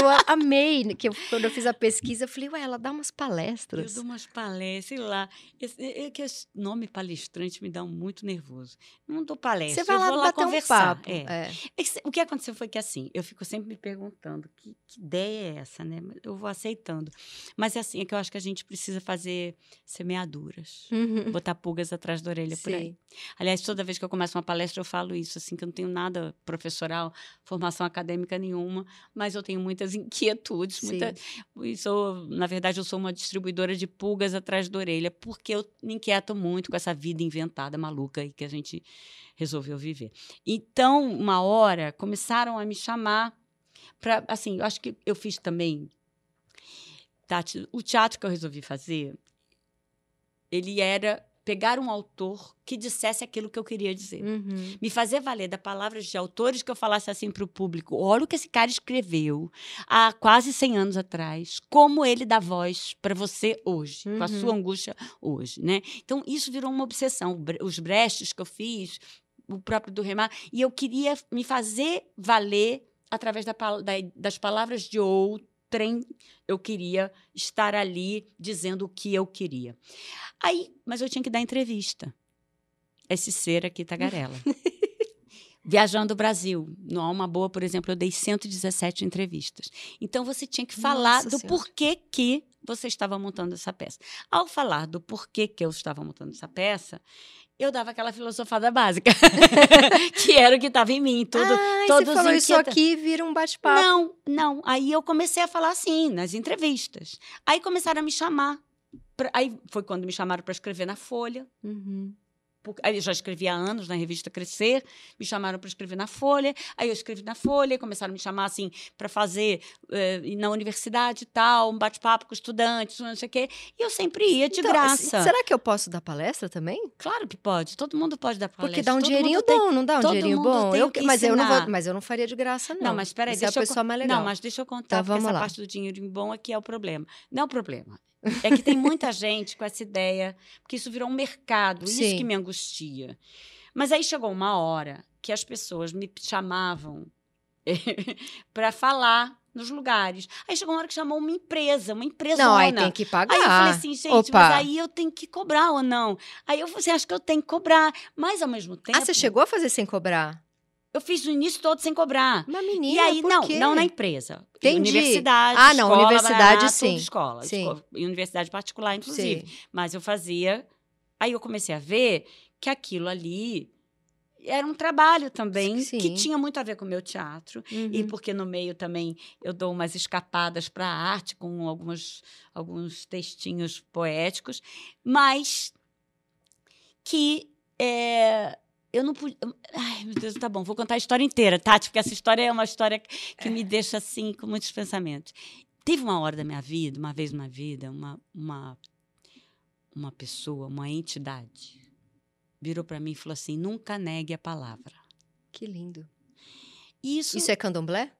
Eu amei que eu- quando eu fiz a pesquisa, eu falei, ué, ela dá umas Eu palestras. dou umas palestras, sei lá. Esse, é que esse nome palestrante me dá muito nervoso. Não dou palestra, Você vai eu lá vou lá conversar. um é. É. É que O que aconteceu foi que assim, eu fico sempre me perguntando que, que ideia é essa, né? Eu vou aceitando. Mas é assim, é que eu acho que a gente precisa fazer semeaduras. Uhum. Botar pulgas atrás da orelha por aí. Aliás, toda vez que eu começo uma palestra, eu falo isso, assim, que eu não tenho nada professoral, formação acadêmica nenhuma, mas eu tenho muitas inquietudes, muita, e sou, na verdade, eu sou uma distribuidora de pulgas atrás da orelha, porque eu me inquieto muito com essa vida inventada, maluca aí que a gente resolveu viver. Então, uma hora, começaram a me chamar para, assim, eu acho que eu fiz também, Tati, o teatro que eu resolvi fazer, ele era pegar um autor que dissesse aquilo que eu queria dizer Uhum. me fazer valer da palavras de autores que eu falasse assim para o público: olha o que esse cara escreveu há quase 100 anos atrás, como ele dá voz para você hoje, com a Uhum. sua angústia hoje, né? Então isso virou uma obsessão. Os brestes que eu fiz, o próprio do Remar, e eu queria me fazer valer através da das palavras de outrem. Eu queria estar ali dizendo o que eu queria. Aí, mas eu tinha que dar entrevista. Esse ser aqui, tagarela. Viajando o Brasil. No Alma Boa, por exemplo, eu dei 117 entrevistas. Então, você tinha que falar Nossa do Senhora. porquê que você estava montando essa peça. Ao falar do porquê que eu estava montando essa peça, eu dava aquela filosofada básica, que era o que estava em mim. Tudo, ah, todos você falou isso inquieta- aqui e vira um bate-papo. não, não. Aí eu comecei a falar assim, nas entrevistas. Aí começaram a me chamar. pra- Aí foi quando me chamaram para escrever na Folha. Uhum. Por- Aí eu já escrevi há anos na revista Crescer, me chamaram para escrever na Folha, aí eu escrevi na Folha, começaram a me chamar assim para fazer eh, na universidade e tal, um bate-papo com estudantes, não sei o quê, e eu sempre ia de Então, graça. Será que eu posso dar palestra também? Claro que pode, todo mundo pode dar palestra. Porque dá um todo dinheirinho mundo tem- bom, não dá um dinheirinho bom? Eu, mas, eu não vou, mas eu não faria de graça, não. Não, mas espera aí, Você é a deixa eu pessoa con- mais legal. Não, mas deixa eu contar, porque vamos essa lá. parte do dinheiro bom aqui é o problema. Não é o problema. É que tem muita gente com essa ideia, porque isso virou um mercado, isso Sim. que me angustia. Mas aí chegou uma hora que as pessoas me chamavam para falar nos lugares. Aí chegou uma hora que chamou uma empresa, uma empresa. Não, aí tem que pagar. Aí eu falei assim, gente, Opa. mas aí eu tenho que cobrar ou não? Aí eu falei assim, acho que eu tenho que cobrar. Mas ao mesmo tempo. Ah, você chegou a fazer sem cobrar? Eu fiz o início todo sem cobrar. Mas menina, E aí, não, quê? não na empresa. Entendi. Universidade. Ah, não, escola, universidade, bará, sim. Escola. Sim. escola. E universidade particular, inclusive. Sim. Mas eu fazia. Aí eu comecei a ver que aquilo ali era um trabalho também Sim. que tinha muito a ver com o meu teatro. E Uhum. porque no meio também eu dou umas escapadas para a arte com algumas, alguns textinhos poéticos, mas que é, eu não pude. Ai, meu Deus, tá bom, vou contar a história inteira, Tati, porque essa história é uma história que, me deixa assim com muitos pensamentos. Teve uma hora da minha vida, uma vez na vida, uma, uma, uma pessoa, uma entidade, virou para mim e falou assim: nunca negue a palavra. Que lindo. Isso, Isso é candomblé?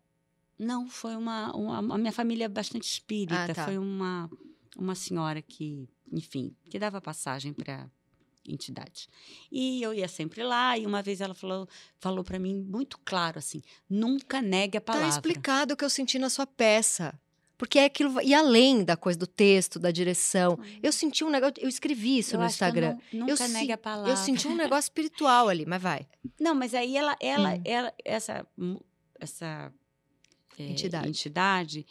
Não, foi uma, uma. A minha família é bastante espírita. Ah, tá. Foi uma, uma senhora que, enfim, que dava passagem para entidades. E eu ia sempre lá, e uma vez ela falou, falou para mim muito claro assim: nunca negue a palavra. Tá explicado o que eu senti na sua peça. Porque é aquilo. E além da coisa do texto, da direção. Eu senti um negócio. Eu escrevi isso Eu no que eu Instagram. não- nunca Eu negue a palavra. Eu senti um negócio espiritual ali, mas vai. Não, mas aí ela, ela, Hum. ela essa, essa é, Entidade. entidade,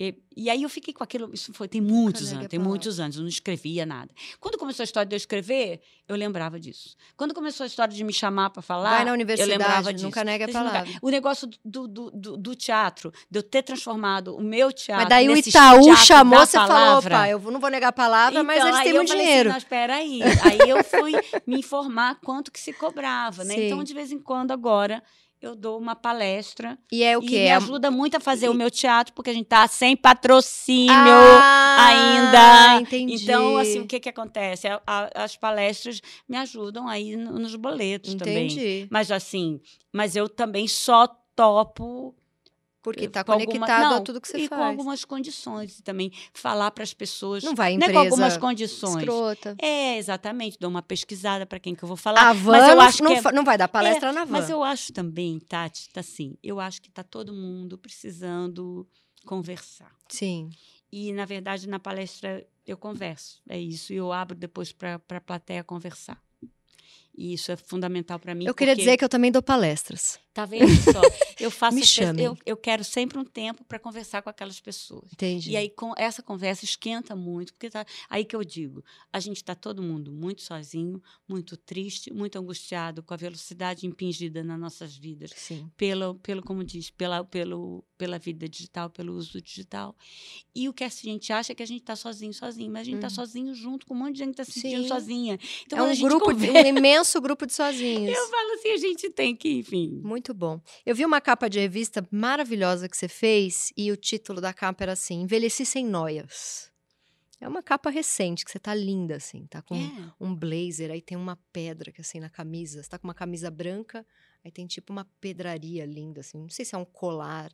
e, e aí eu fiquei com aquilo. Isso foi tem muitos anos, tem muitos anos. Eu não escrevia nada. Quando começou a história de eu escrever, eu lembrava disso. Quando começou a história de me chamar para falar, vai na eu universidade, lembrava disso. nunca nega a palavra. O negócio do, do, do, do teatro, de eu ter transformado o meu teatro. Mas daí o Itaú chamou, você falou, opa, eu não vou negar a palavra, mas Então, eles aí têm eu muito falei dinheiro. Assim, espera aí. Aí eu fui me informar quanto que se cobrava, né? Então, de vez em quando, agora, eu dou uma palestra. E é o e quê? me É ajuda muito a fazer e- o meu teatro, porque a gente tá sem patrocínio. Ah, ainda. Entendi. Então, assim, o que que acontece? A- a- as palestras me ajudam aí no- nos boletos também. Entendi. Mas, assim, mas eu também só topo Porque tá com alguma- conectado a não, tudo que você e faz. com algumas condições. E também falar para as pessoas. Não vai é empresa com algumas condições. escrota. É, exatamente. Dou uma pesquisada para quem que eu vou falar. A van mas eu acho não, que é- não vai dar palestra na van. Mas eu acho também, Tati, tá assim, eu acho que tá todo mundo precisando conversar. Sim. E, na verdade, na palestra eu converso. É isso. E eu abro depois para a plateia conversar. E isso é fundamental para mim. Eu queria dizer que eu também dou palestras. Tá vendo só? Eu faço. Me chamem. eu, eu quero sempre um tempo para conversar com aquelas pessoas. Entendi. E aí, com essa conversa esquenta muito, porque tá, aí que eu digo, a gente está todo mundo muito sozinho, muito triste, muito angustiado com a velocidade impingida nas nossas vidas, Sim. pelo, pelo como diz, pela, pelo, pela vida digital, pelo uso digital. E o que a gente acha é que a gente está sozinho, sozinho, mas a gente está Uhum. sozinho junto com um monte de gente que está se sentindo Sim. sozinha. Então, é um grupo, de, conversa, um imenso grupo de sozinhos. eu falo assim, a gente tem que, enfim. Muito bom. Eu vi uma capa de revista maravilhosa que você fez e o título da capa era assim: Envelheci sem noias. É uma capa recente, que você tá linda, assim, tá com É. um blazer, aí tem uma pedra que assim na camisa. Você tá com uma camisa branca, aí tem tipo uma pedraria linda, assim. Não sei se é um colar.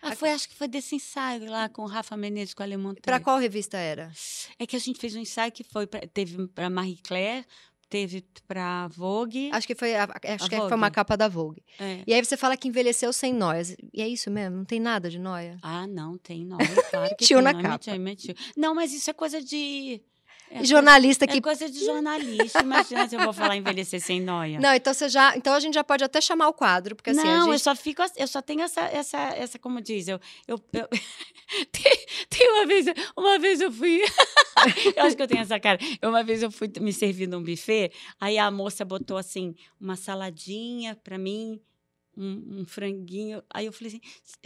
Ah, foi, acho que foi desse ensaio lá com o Rafa Menezes, com a Alemão Pra qual revista era? É que a gente fez um ensaio que foi pra, teve para Marie Claire, teve para Vogue. Acho que foi, a- acho A que foi uma Vogue. capa da Vogue. É. E aí você fala que envelheceu sem noias. E é isso mesmo? Não tem nada de noia? Ah, não, tem não. Claro Mentiu na não, capa. mentiu, mentiu. Não, mas isso é coisa de. É coisa- Jornalista É que coisa de jornalista. Imagina se eu vou falar envelhecer sem noia. Não, então você já. Então a gente já pode até chamar o quadro, porque assim, não, a eu gente. só fico, eu só tenho essa, essa, essa como diz, eu, eu, eu- tem, tem uma vez, uma vez eu fui, eu acho que eu tenho essa cara. Uma vez eu fui me servir num buffet, aí a moça botou assim uma saladinha para mim. Um, um franguinho, aí eu falei assim,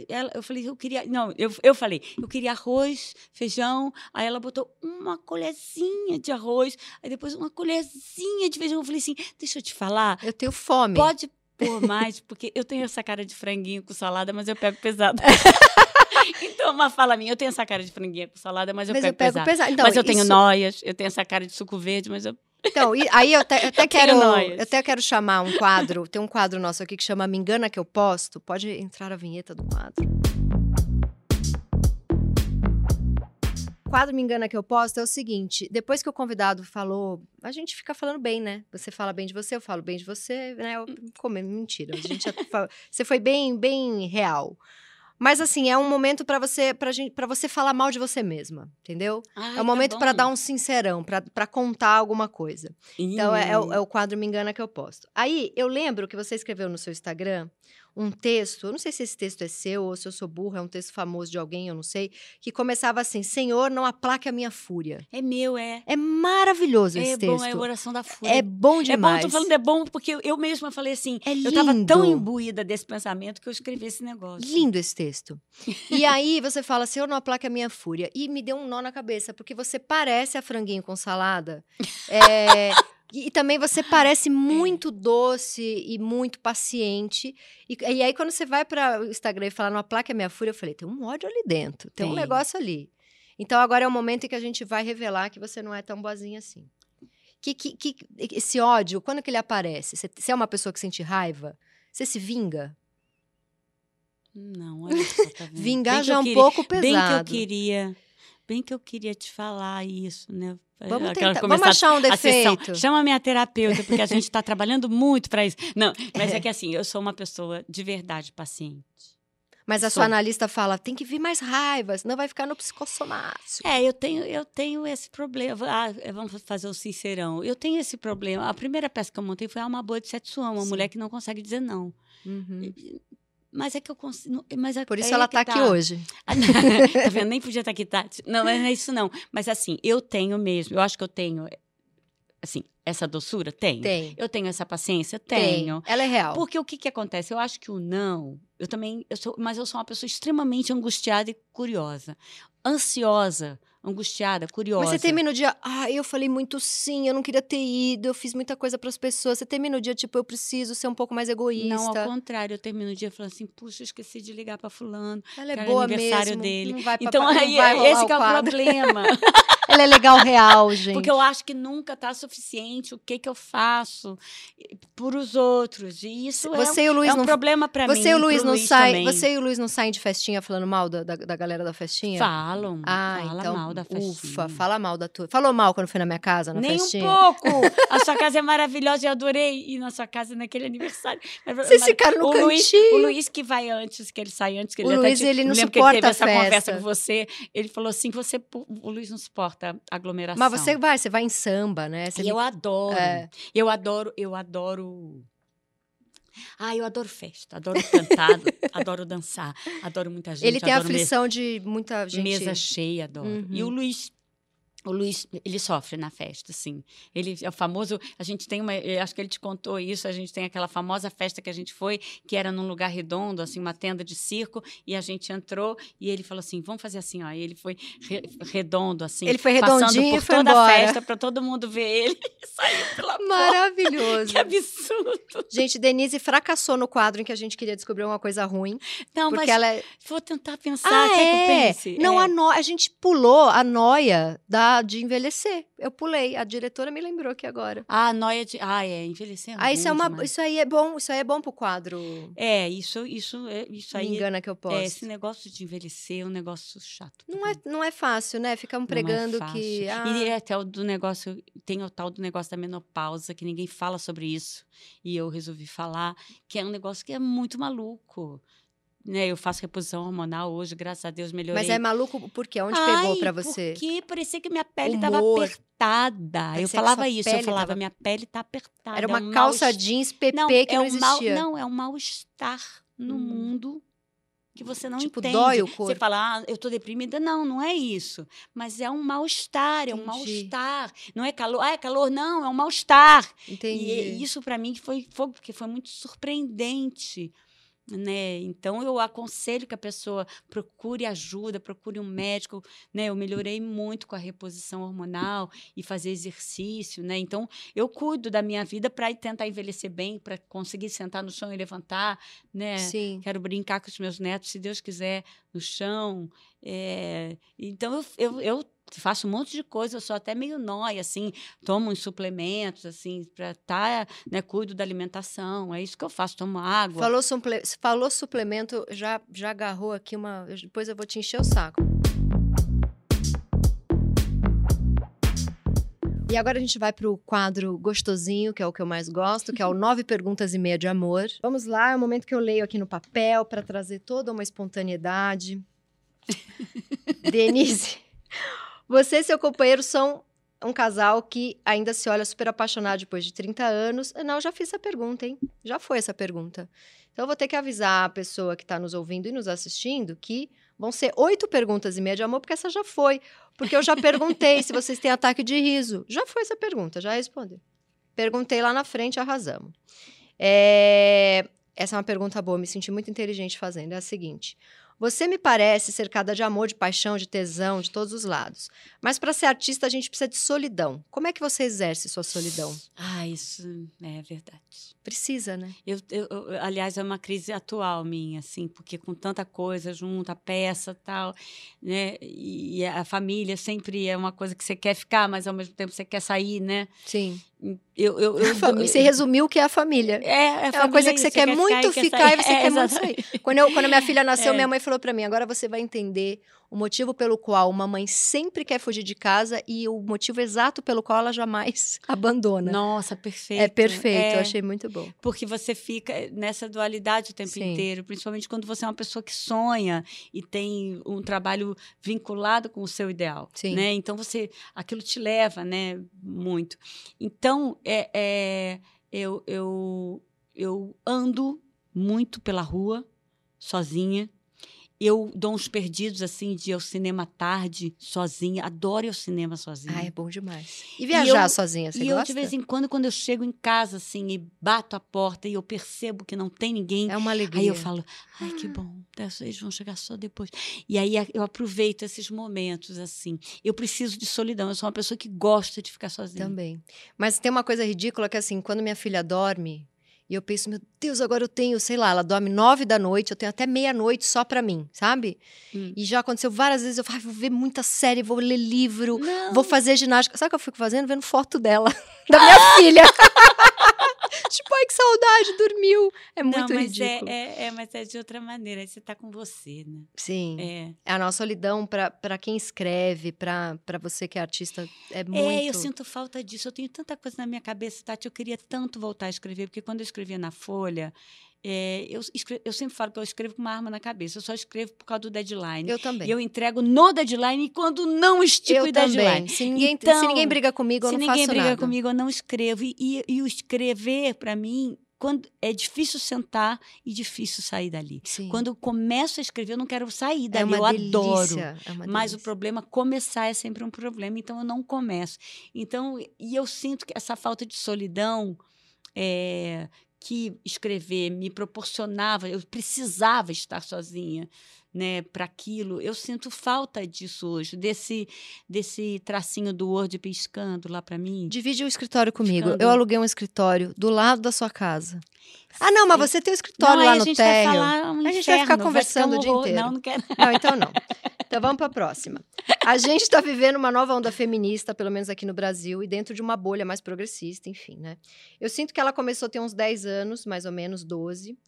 ela, eu falei, eu queria, não, eu, eu falei, eu queria arroz, feijão, aí ela botou uma colherzinha de arroz, aí depois uma colherzinha de feijão, eu falei assim, deixa eu te falar, Eu tenho fome. Pode pôr mais, porque eu tenho essa cara de franguinho com salada, mas eu pego pesado. então, uma fala minha, eu tenho essa cara de franguinho com salada, mas eu mas pego eu pego pesado. pesado. Então, mas eu tenho isso- noias, eu tenho essa cara de suco verde, mas eu. Então, e- aí eu até, eu até Eu quero. Eu até quero chamar um quadro. Tem um quadro nosso aqui que chama Me Engana Que Eu Posto. Pode entrar a vinheta do quadro. O quadro Me Engana Que Eu Posto é o seguinte: depois que o convidado falou, a gente fica falando bem, né? Você fala bem de você, eu falo bem de você, né? Eu, como, mentira. A gente já você foi bem, bem real. Mas assim, é um momento pra você, pra gente, para você falar mal de você mesma, entendeu? é o momento pra dar um sincerão, pra pra contar alguma coisa. Então, é, é o, é o quadro Me Engana Que Eu Posto. Aí, eu lembro que você escreveu no seu Instagram um texto, eu não sei se esse texto é seu ou se eu sou burra, é um texto famoso de alguém, eu não sei, que começava assim: Senhor, não aplaque a minha fúria. É meu, é. É maravilhoso esse é texto. bom, é a oração da fúria. É bom É bom, demais. tô falando é bom, porque eu, eu mesma falei assim, É eu tava tão lindo. imbuída desse pensamento que eu escrevi esse negócio. Lindo esse texto. E aí você fala, Senhor, não aplaque a minha fúria. E me deu um nó na cabeça, porque você parece a franguinho com salada. É, e, e também você parece muito doce e muito paciente. E, e aí, quando você vai para o Instagram e fala, não aplaque a minha fúria, eu falei, tem um ódio ali dentro, tem, um Tem. negócio ali. Então agora é o momento em que a gente vai revelar que você não é tão boazinha assim. Que, que, que esse ódio, quando que ele aparece? Você, você é uma pessoa que sente raiva? Você se vinga? Não, olha só, tá? Vingar já é um queria- pouco Bem que eu pesado. queria, bem que eu queria te falar isso, né? Vamos, Aquela tentar, vamos achar um defeito. Chama minha terapeuta, porque a gente está trabalhando muito para isso. Não, mas é que assim, eu sou uma pessoa de verdade paciente. Mas a Sou. sua analista fala, tem que vir mais raiva, senão vai ficar no psicossomático. É, eu tenho, eu tenho esse problema. Ah, é, vamos fazer o sincerão. Eu tenho esse problema. A primeira peça que eu montei foi Alma Boa de Setsuan, uma Sim. mulher que não consegue dizer não. Uhum. Mas é que eu consigo. Mas é- Por isso é ela que tá aqui hoje. Ah, não. tá vendo? Nem podia estar aqui, Tati. Não, mas não é isso não. Mas assim, eu tenho mesmo. Eu acho que eu tenho, assim, essa doçura? Tenho. Tem. Eu tenho essa paciência? Tem. Tenho. Ela é real. Porque o que que acontece? Eu acho que o não, eu também, eu sou, mas eu sou uma pessoa extremamente angustiada e curiosa. Ansiosa, angustiada, curiosa. Mas você termina o dia, ah, eu falei muito sim, eu não queria ter ido, eu fiz muita coisa pras pessoas. Você termina o dia, tipo, eu preciso ser um pouco mais egoísta. Não, ao contrário, eu termino o dia falando assim, puxa, esqueci de ligar para fulano. Ela é boa aniversário mesmo. dele. Não vai pra, Então aí vai esse que é o problema. Ela é legal real, gente. Porque eu acho que nunca tá suficiente o que que eu faço por os outros. E isso é, Você e o Luiz é um não problema para mim. Você e o Luiz não saem. também. Você e o Luiz não saem de festinha falando mal da, da, da galera da festinha? falam, Ah, fala então. mal da festinha. Ufa, fala mal da tua. Falou mal quando foi na minha casa, na Nem festinha? um pouco. A sua casa é maravilhosa, eu adorei ir na sua casa naquele aniversário. Vocês mas ficaram no o Luiz, cantinho. o Luiz que vai antes, que ele sai antes, que O ele até Luiz, te- ele não lembro que ele teve suporta a essa festa. conversa com você. Ele falou assim: você, o Luiz não suporta aglomeração. Mas você vai, você vai em samba, né? Você E eu adoro. É. Eu adoro, eu adoro. Ah, eu adoro festa, adoro cantar, adoro dançar, adoro muita gente. Ele tem a adoro mesa- aflição de muita gente. Mesa cheia, adoro. Uhum. E o Luiz. O Luiz, ele sofre na festa, assim. Ele é o famoso. A gente tem uma. Acho que ele te contou isso. A gente tem aquela famosa festa que a gente foi, que era num lugar redondo, assim, uma tenda de circo, e a gente entrou e ele falou assim: vamos fazer assim, ó. E ele foi re- redondo, assim. Ele foi passando redondinho por e foi toda embora. a festa para todo mundo ver ele e saiu pela porta. Maravilhoso. Que absurdo. Gente, Denise fracassou no quadro em que a gente queria descobrir uma coisa ruim. Não, porque mas ela é. vou tentar pensar. Ah, Quer que eu é? pense? Não, É. a, no... a gente pulou a noia da... de envelhecer. Eu pulei. A diretora me lembrou aqui agora. Ah, noia de. Ah, é, envelhecendo. Ah, isso é uma. demais. Isso aí é bom. Isso aí é bom pro quadro. É, isso, isso, é, isso Me aí. engana que eu É, posso. esse negócio de envelhecer é um negócio chato. Não é, não é fácil, né? Ficam pregando Não é que. ah, E é até o do negócio, tem o tal do negócio da menopausa, que ninguém fala sobre isso. E eu resolvi falar, que é um negócio que é muito maluco. Né? Eu faço reposição hormonal hoje, graças a Deus melhorei. Mas é maluco por quê? Onde Ai, pegou pra você? Porque parecia que minha pele estava Humor. apertada. Parecia eu falava isso, eu falava, tava- minha pele está apertada. Era é uma um calça mal-estar. jeans PP não, que é não um mal, existia. não, é um mal-estar no Hum. mundo que você não Tipo, entende. dói o Você corpo. fala, ah, eu estou deprimida. Não, não é isso. Mas é um mal-estar, é um mal-estar. Não é calor. Ah, é calor? Não, é um mal-estar. Entendi. E isso para mim foi, foi porque foi muito surpreendente. Né? Então eu aconselho que a pessoa procure ajuda, procure um médico, né? Eu melhorei muito com a reposição hormonal e fazer exercício, né? Então eu cuido da minha vida para tentar envelhecer bem, para conseguir sentar no chão e levantar, né? Sim. Quero brincar com os meus netos, se Deus quiser, no chão. É, Então, eu, eu, eu faço um monte de coisa, eu sou até meio nóia, assim, tomo uns suplementos, assim, para estar, né, cuido da alimentação, é isso que eu faço, tomo água. Falou, suple... Falou suplemento, já, já agarrou aqui uma. Depois eu vou te encher o saco. E agora a gente vai pro quadro gostosinho, que é o que eu mais gosto, que é o Nove Perguntas e Meia de Amor. Vamos lá, é o momento que eu leio aqui no papel para trazer toda uma espontaneidade. Denise, você e seu companheiro são um casal que ainda se olha super apaixonado depois de 30 anos. Não, já fiz essa pergunta, hein? Já foi essa pergunta. Então, eu vou ter que avisar a pessoa que está nos ouvindo e nos assistindo que vão ser oito perguntas e meia de amor, porque essa já foi. Porque eu já perguntei se vocês têm ataque de riso. Já foi essa pergunta, já respondeu. Perguntei lá na frente, arrasamos. É... Essa é uma pergunta boa, me senti muito inteligente fazendo. É a seguinte: você me parece cercada de amor, de paixão, de tesão, de todos os lados. Mas para ser artista, a gente precisa de solidão. Como é que você exerce sua solidão? Ah, isso é verdade. Precisa, né? Eu, eu, eu, aliás, é uma crise atual minha, assim, porque com tanta coisa junto, a peça tal, né? E a família sempre é uma coisa que você quer ficar, mas ao mesmo tempo você quer sair, né? Sim. Eu, eu, eu, você resumiu o que é a família. É, é uma coisa que você, quer, quer, muito ficar, ficar e, você é, quer muito sair. Quando, eu, quando a minha filha nasceu, É. minha mãe falou pra mim: agora você vai entender o motivo pelo qual uma mãe sempre quer fugir de casa e o motivo exato pelo qual ela jamais abandona. Nossa, perfeito. é perfeito, eu É, achei muito bom. Porque você fica nessa dualidade o tempo Sim. inteiro, principalmente quando você é uma pessoa que sonha e tem um trabalho vinculado com o seu ideal, Sim. né? Então você, aquilo te leva, né, muito. Então, é, é, eu, eu, eu ando muito pela rua, sozinha. Eu dou uns perdidos, assim, de ir ao cinema tarde, sozinha. Adoro ir ao cinema sozinha. Ah, é bom demais. E viajar eu- sozinha, você e gosta? eu, de vez em quando, quando eu chego em casa, assim, e bato a porta e eu percebo que não tem ninguém, É uma alegria. aí eu falo, ai, que bom, dessa vez vão chegar só depois. E aí eu aproveito esses momentos, assim. Eu preciso de solidão, eu sou uma pessoa que gosta de ficar sozinha. Também. Mas tem uma coisa ridícula que, assim, quando minha filha dorme, e eu penso, meu Deus, agora eu tenho, sei lá, ela dorme nove da noite, eu tenho até meia-noite só pra mim, sabe? Hum. E já aconteceu várias vezes, eu falo, "Ai, vou ver muita série, vou ler livro, Não. vou fazer ginástica. Sabe o que eu fico fazendo? Vendo foto dela, da minha filha. tipo, ai, que saudade, dormiu. É muito não, mas ridículo. É, é, é, mas é de outra maneira. Aí você tá com você, né? Sim. É. É a nossa solidão pra quem escreve, pra você que é artista, é muito... É, eu sinto falta disso. Eu tenho tanta coisa na minha cabeça, Tati. Eu queria tanto voltar a escrever, porque quando eu escrevia na Folha, é, eu, escre- eu sempre falo que eu escrevo com uma arma na cabeça. Eu só escrevo por causa do deadline. Eu também. E eu entrego no deadline e quando não estico eu o deadline. também. Se ninguém, Então, se ninguém briga comigo, eu Se não ninguém faço briga nada. comigo, eu não escrevo. E, e, e o escrever, para mim, quando é difícil sentar e difícil sair dali. Sim. Quando eu começo a escrever, eu não quero sair é dali. uma eu adoro. delícia, é uma Mas o problema, começar é sempre um problema, então eu não começo. Então, e eu sinto que essa falta de solidão é, que escrever me proporcionava, eu precisava estar sozinha. Né, para aquilo, eu sinto falta disso hoje, desse desse tracinho do Word piscando lá para mim. Divide o escritório comigo. Ficando- Eu aluguei um escritório do lado da sua casa. Ah, não, mas você tem o escritório não, lá aí no a gente vai térreo. falar um A gente vai ficar conversando um o dia inteiro. Não, não quero. Não, então não. Então vamos para a próxima. A gente está vivendo uma nova onda feminista, pelo menos aqui no Brasil, e dentro de uma bolha mais progressista, enfim, né? Eu sinto que ela começou a ter uns 10 anos, mais ou menos 12.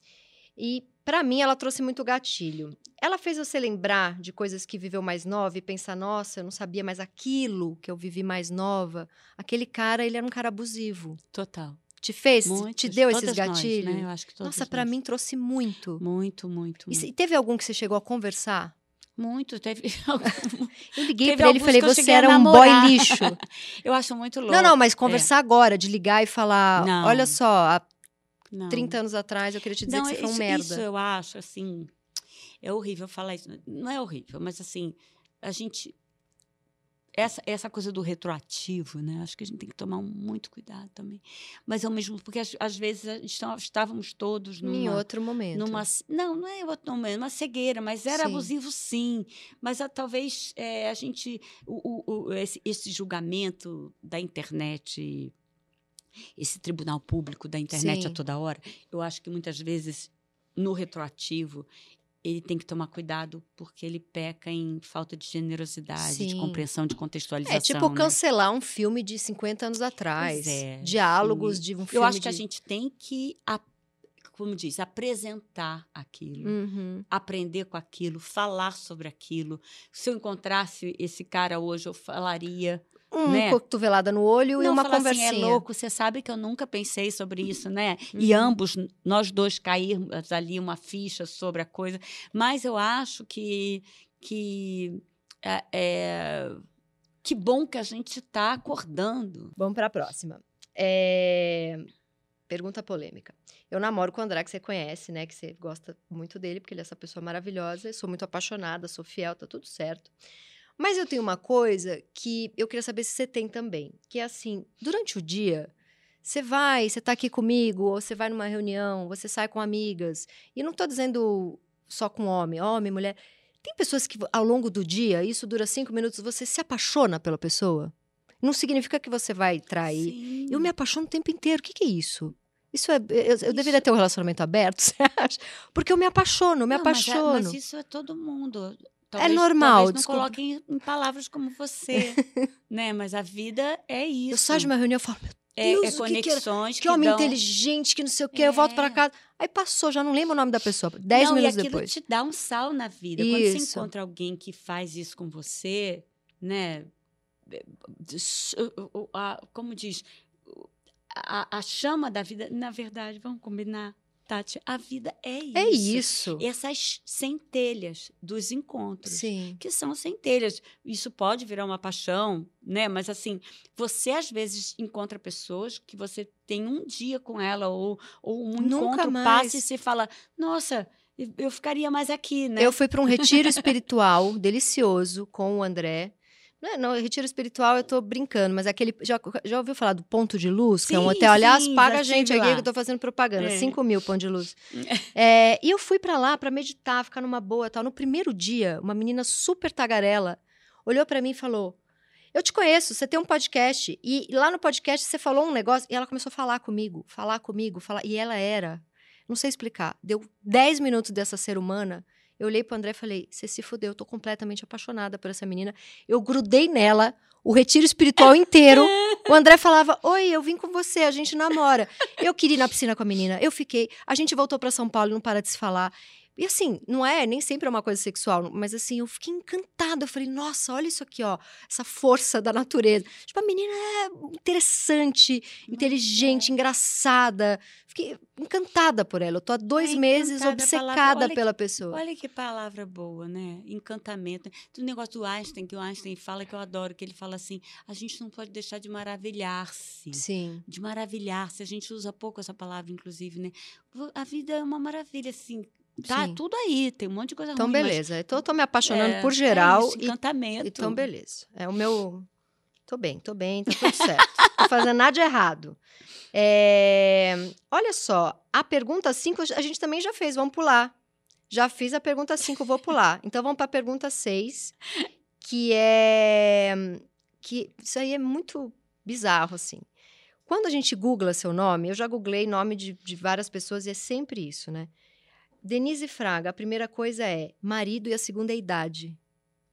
E para mim ela trouxe muito gatilho. Ela fez você lembrar de coisas que viveu mais nova e pensar, nossa, eu não sabia mais aquilo que eu vivi mais nova. Aquele cara, ele era um cara abusivo. Total. Te fez? te Muitas, deu esses todas nós, gatilhos? né? Eu acho que todas Nossa, para mim trouxe muito. Muito, muito. E, e teve algum que você chegou a conversar? Muito teve Eu liguei pra ele e falei, você era um namorar." boy lixo. Eu acho muito louco. não, não, mas conversar agora, de ligar e falar, Não. olha só, há Não. 30 anos atrás eu queria te dizer não, que você foi um isso, merda. Isso eu acho, assim, é horrível falar isso. Não é horrível, mas assim, a gente... Essa, essa coisa do retroativo, né? Acho que a gente tem que tomar muito cuidado também. Mas ao mesmo porque às, às vezes a tá- estávamos todos numa, Em outro momento. numa não não é outro momento, uma cegueira mas era Sim. abusivo sim mas ah, talvez eh, a gente o, o- o- esse, esse julgamento da internet esse tribunal público da internet Sim. a toda hora eu acho que muitas vezes no retroativo ele tem que tomar cuidado porque ele peca em falta de generosidade, de Sim. compreensão, de contextualização. É tipo né? cancelar um filme de 50 anos atrás. é, Diálogos sim. de um filme Eu acho que a de- gente tem que, como diz, apresentar aquilo. Uhum. aprender com aquilo, falar sobre aquilo. Se eu encontrasse esse cara hoje, eu falaria. Uma Né? cotovelada no olho e não uma falar conversinha. assim, é louco, você sabe que eu nunca pensei sobre isso, né? E Uhum. ambos, nós dois, cairmos ali uma ficha sobre a coisa. Mas eu acho que. que é, é, que bom que a gente está acordando. Vamos para a próxima. É, pergunta polêmica. Eu namoro com o André, que você conhece, né? Que você gosta muito dele, porque ele é essa pessoa maravilhosa. Eu sou muito apaixonada, sou fiel, tá tudo certo. Mas eu tenho uma coisa que eu queria saber se você tem também, que é assim, durante o dia, você vai, você tá aqui comigo, ou você vai numa reunião, você sai com amigas. E não tô dizendo só com homem, homem, mulher. Tem pessoas que ao longo do dia, isso dura cinco minutos, você se apaixona pela pessoa. Não significa que você vai trair. Sim. Eu me apaixono o tempo inteiro. O que, que é isso? Isso é. Eu, eu deveria ter um relacionamento aberto, você acha? Porque eu me apaixono, eu me Não, mas é- apaixono. Mas, isso é todo mundo. Talvez, normal, Talvez não desculpa. coloquem em palavras como você, né? Mas a vida é isso. Eu saio de uma reunião e falo, meu é, Deus, é o que que conexões que homem dão... inteligente, que não sei o quê. Eu volto pra É. casa. Aí passou, já não lembro o nome da pessoa. Dez não, minutos e aquilo depois. te dá um sal na vida. Quando você Isso. encontra alguém que faz isso com você, né? Como diz, a, a chama da vida, na verdade, vamos combinar, Tati, a vida é isso. É isso. Essas centelhas dos encontros. Sim. que são centelhas. Isso pode virar uma paixão, né? Mas assim, você às vezes encontra pessoas que você tem um dia com ela ou, ou um Nunca encontro mais. passa e você fala, nossa, eu ficaria mais aqui, né? Eu fui para um retiro espiritual delicioso com o André. Não, é- não, retiro espiritual eu tô brincando, mas aquele. Já, já ouviu falar do Ponto de Luz? que é um Sim, hotel. Aliás, sim, paga a gente aqui lá. que eu tô fazendo propaganda. É. 5 mil Ponto de Luz. É, e eu fui para lá para meditar, ficar numa boa e tal. No primeiro dia, uma menina super tagarela olhou para mim e falou: Eu te conheço, você tem um podcast. E lá no podcast você falou um negócio. E ela começou a falar comigo, falar comigo, falar. E ela era. Não sei explicar. Deu 10 minutos dessa ser humana. Eu olhei pro André e falei: Você se fudeu, eu tô completamente apaixonada por essa menina. Eu grudei nela o retiro espiritual inteiro. O André falava: Oi, eu vim com você, a gente namora. Eu queria ir na piscina com a menina, eu fiquei. A gente voltou pra São Paulo e não para de se falar. E assim, não é, nem sempre é uma coisa sexual, mas assim, eu fiquei encantada. Eu falei, nossa, olha isso aqui, ó, essa força da natureza. Tipo, a menina é interessante, inteligente, engraçada. Fiquei encantada por ela. Eu tô há dois É meses encantada, a palavra- obcecada olha que- pela pessoa. Olha que palavra boa, né? Encantamento. Do negócio do Einstein, que o Einstein fala, que eu adoro, que ele fala assim: a gente não pode deixar de maravilhar-se. Sim. De maravilhar-se. A gente usa pouco essa palavra, inclusive, né? A vida é uma maravilha, assim. Tá Sim. tudo aí, tem um monte de coisa Então, ruim. mas beleza. Então, eu tô me apaixonando é- por é geral. isso, e encantamento. Então, beleza. É o meu. Tô bem, tô bem, tá tudo certo. tô fazendo nada de errado. É, Olha só, a pergunta 5 a gente também já fez, vamos pular. Já fiz a pergunta 5, vou pular. Então vamos para a pergunta 6, que é. que Isso aí é muito bizarro, assim. Quando a gente googla seu nome, eu já googlei nome de, de várias pessoas e é sempre isso, né? Denise Fraga, a primeira coisa é marido e a segunda é idade.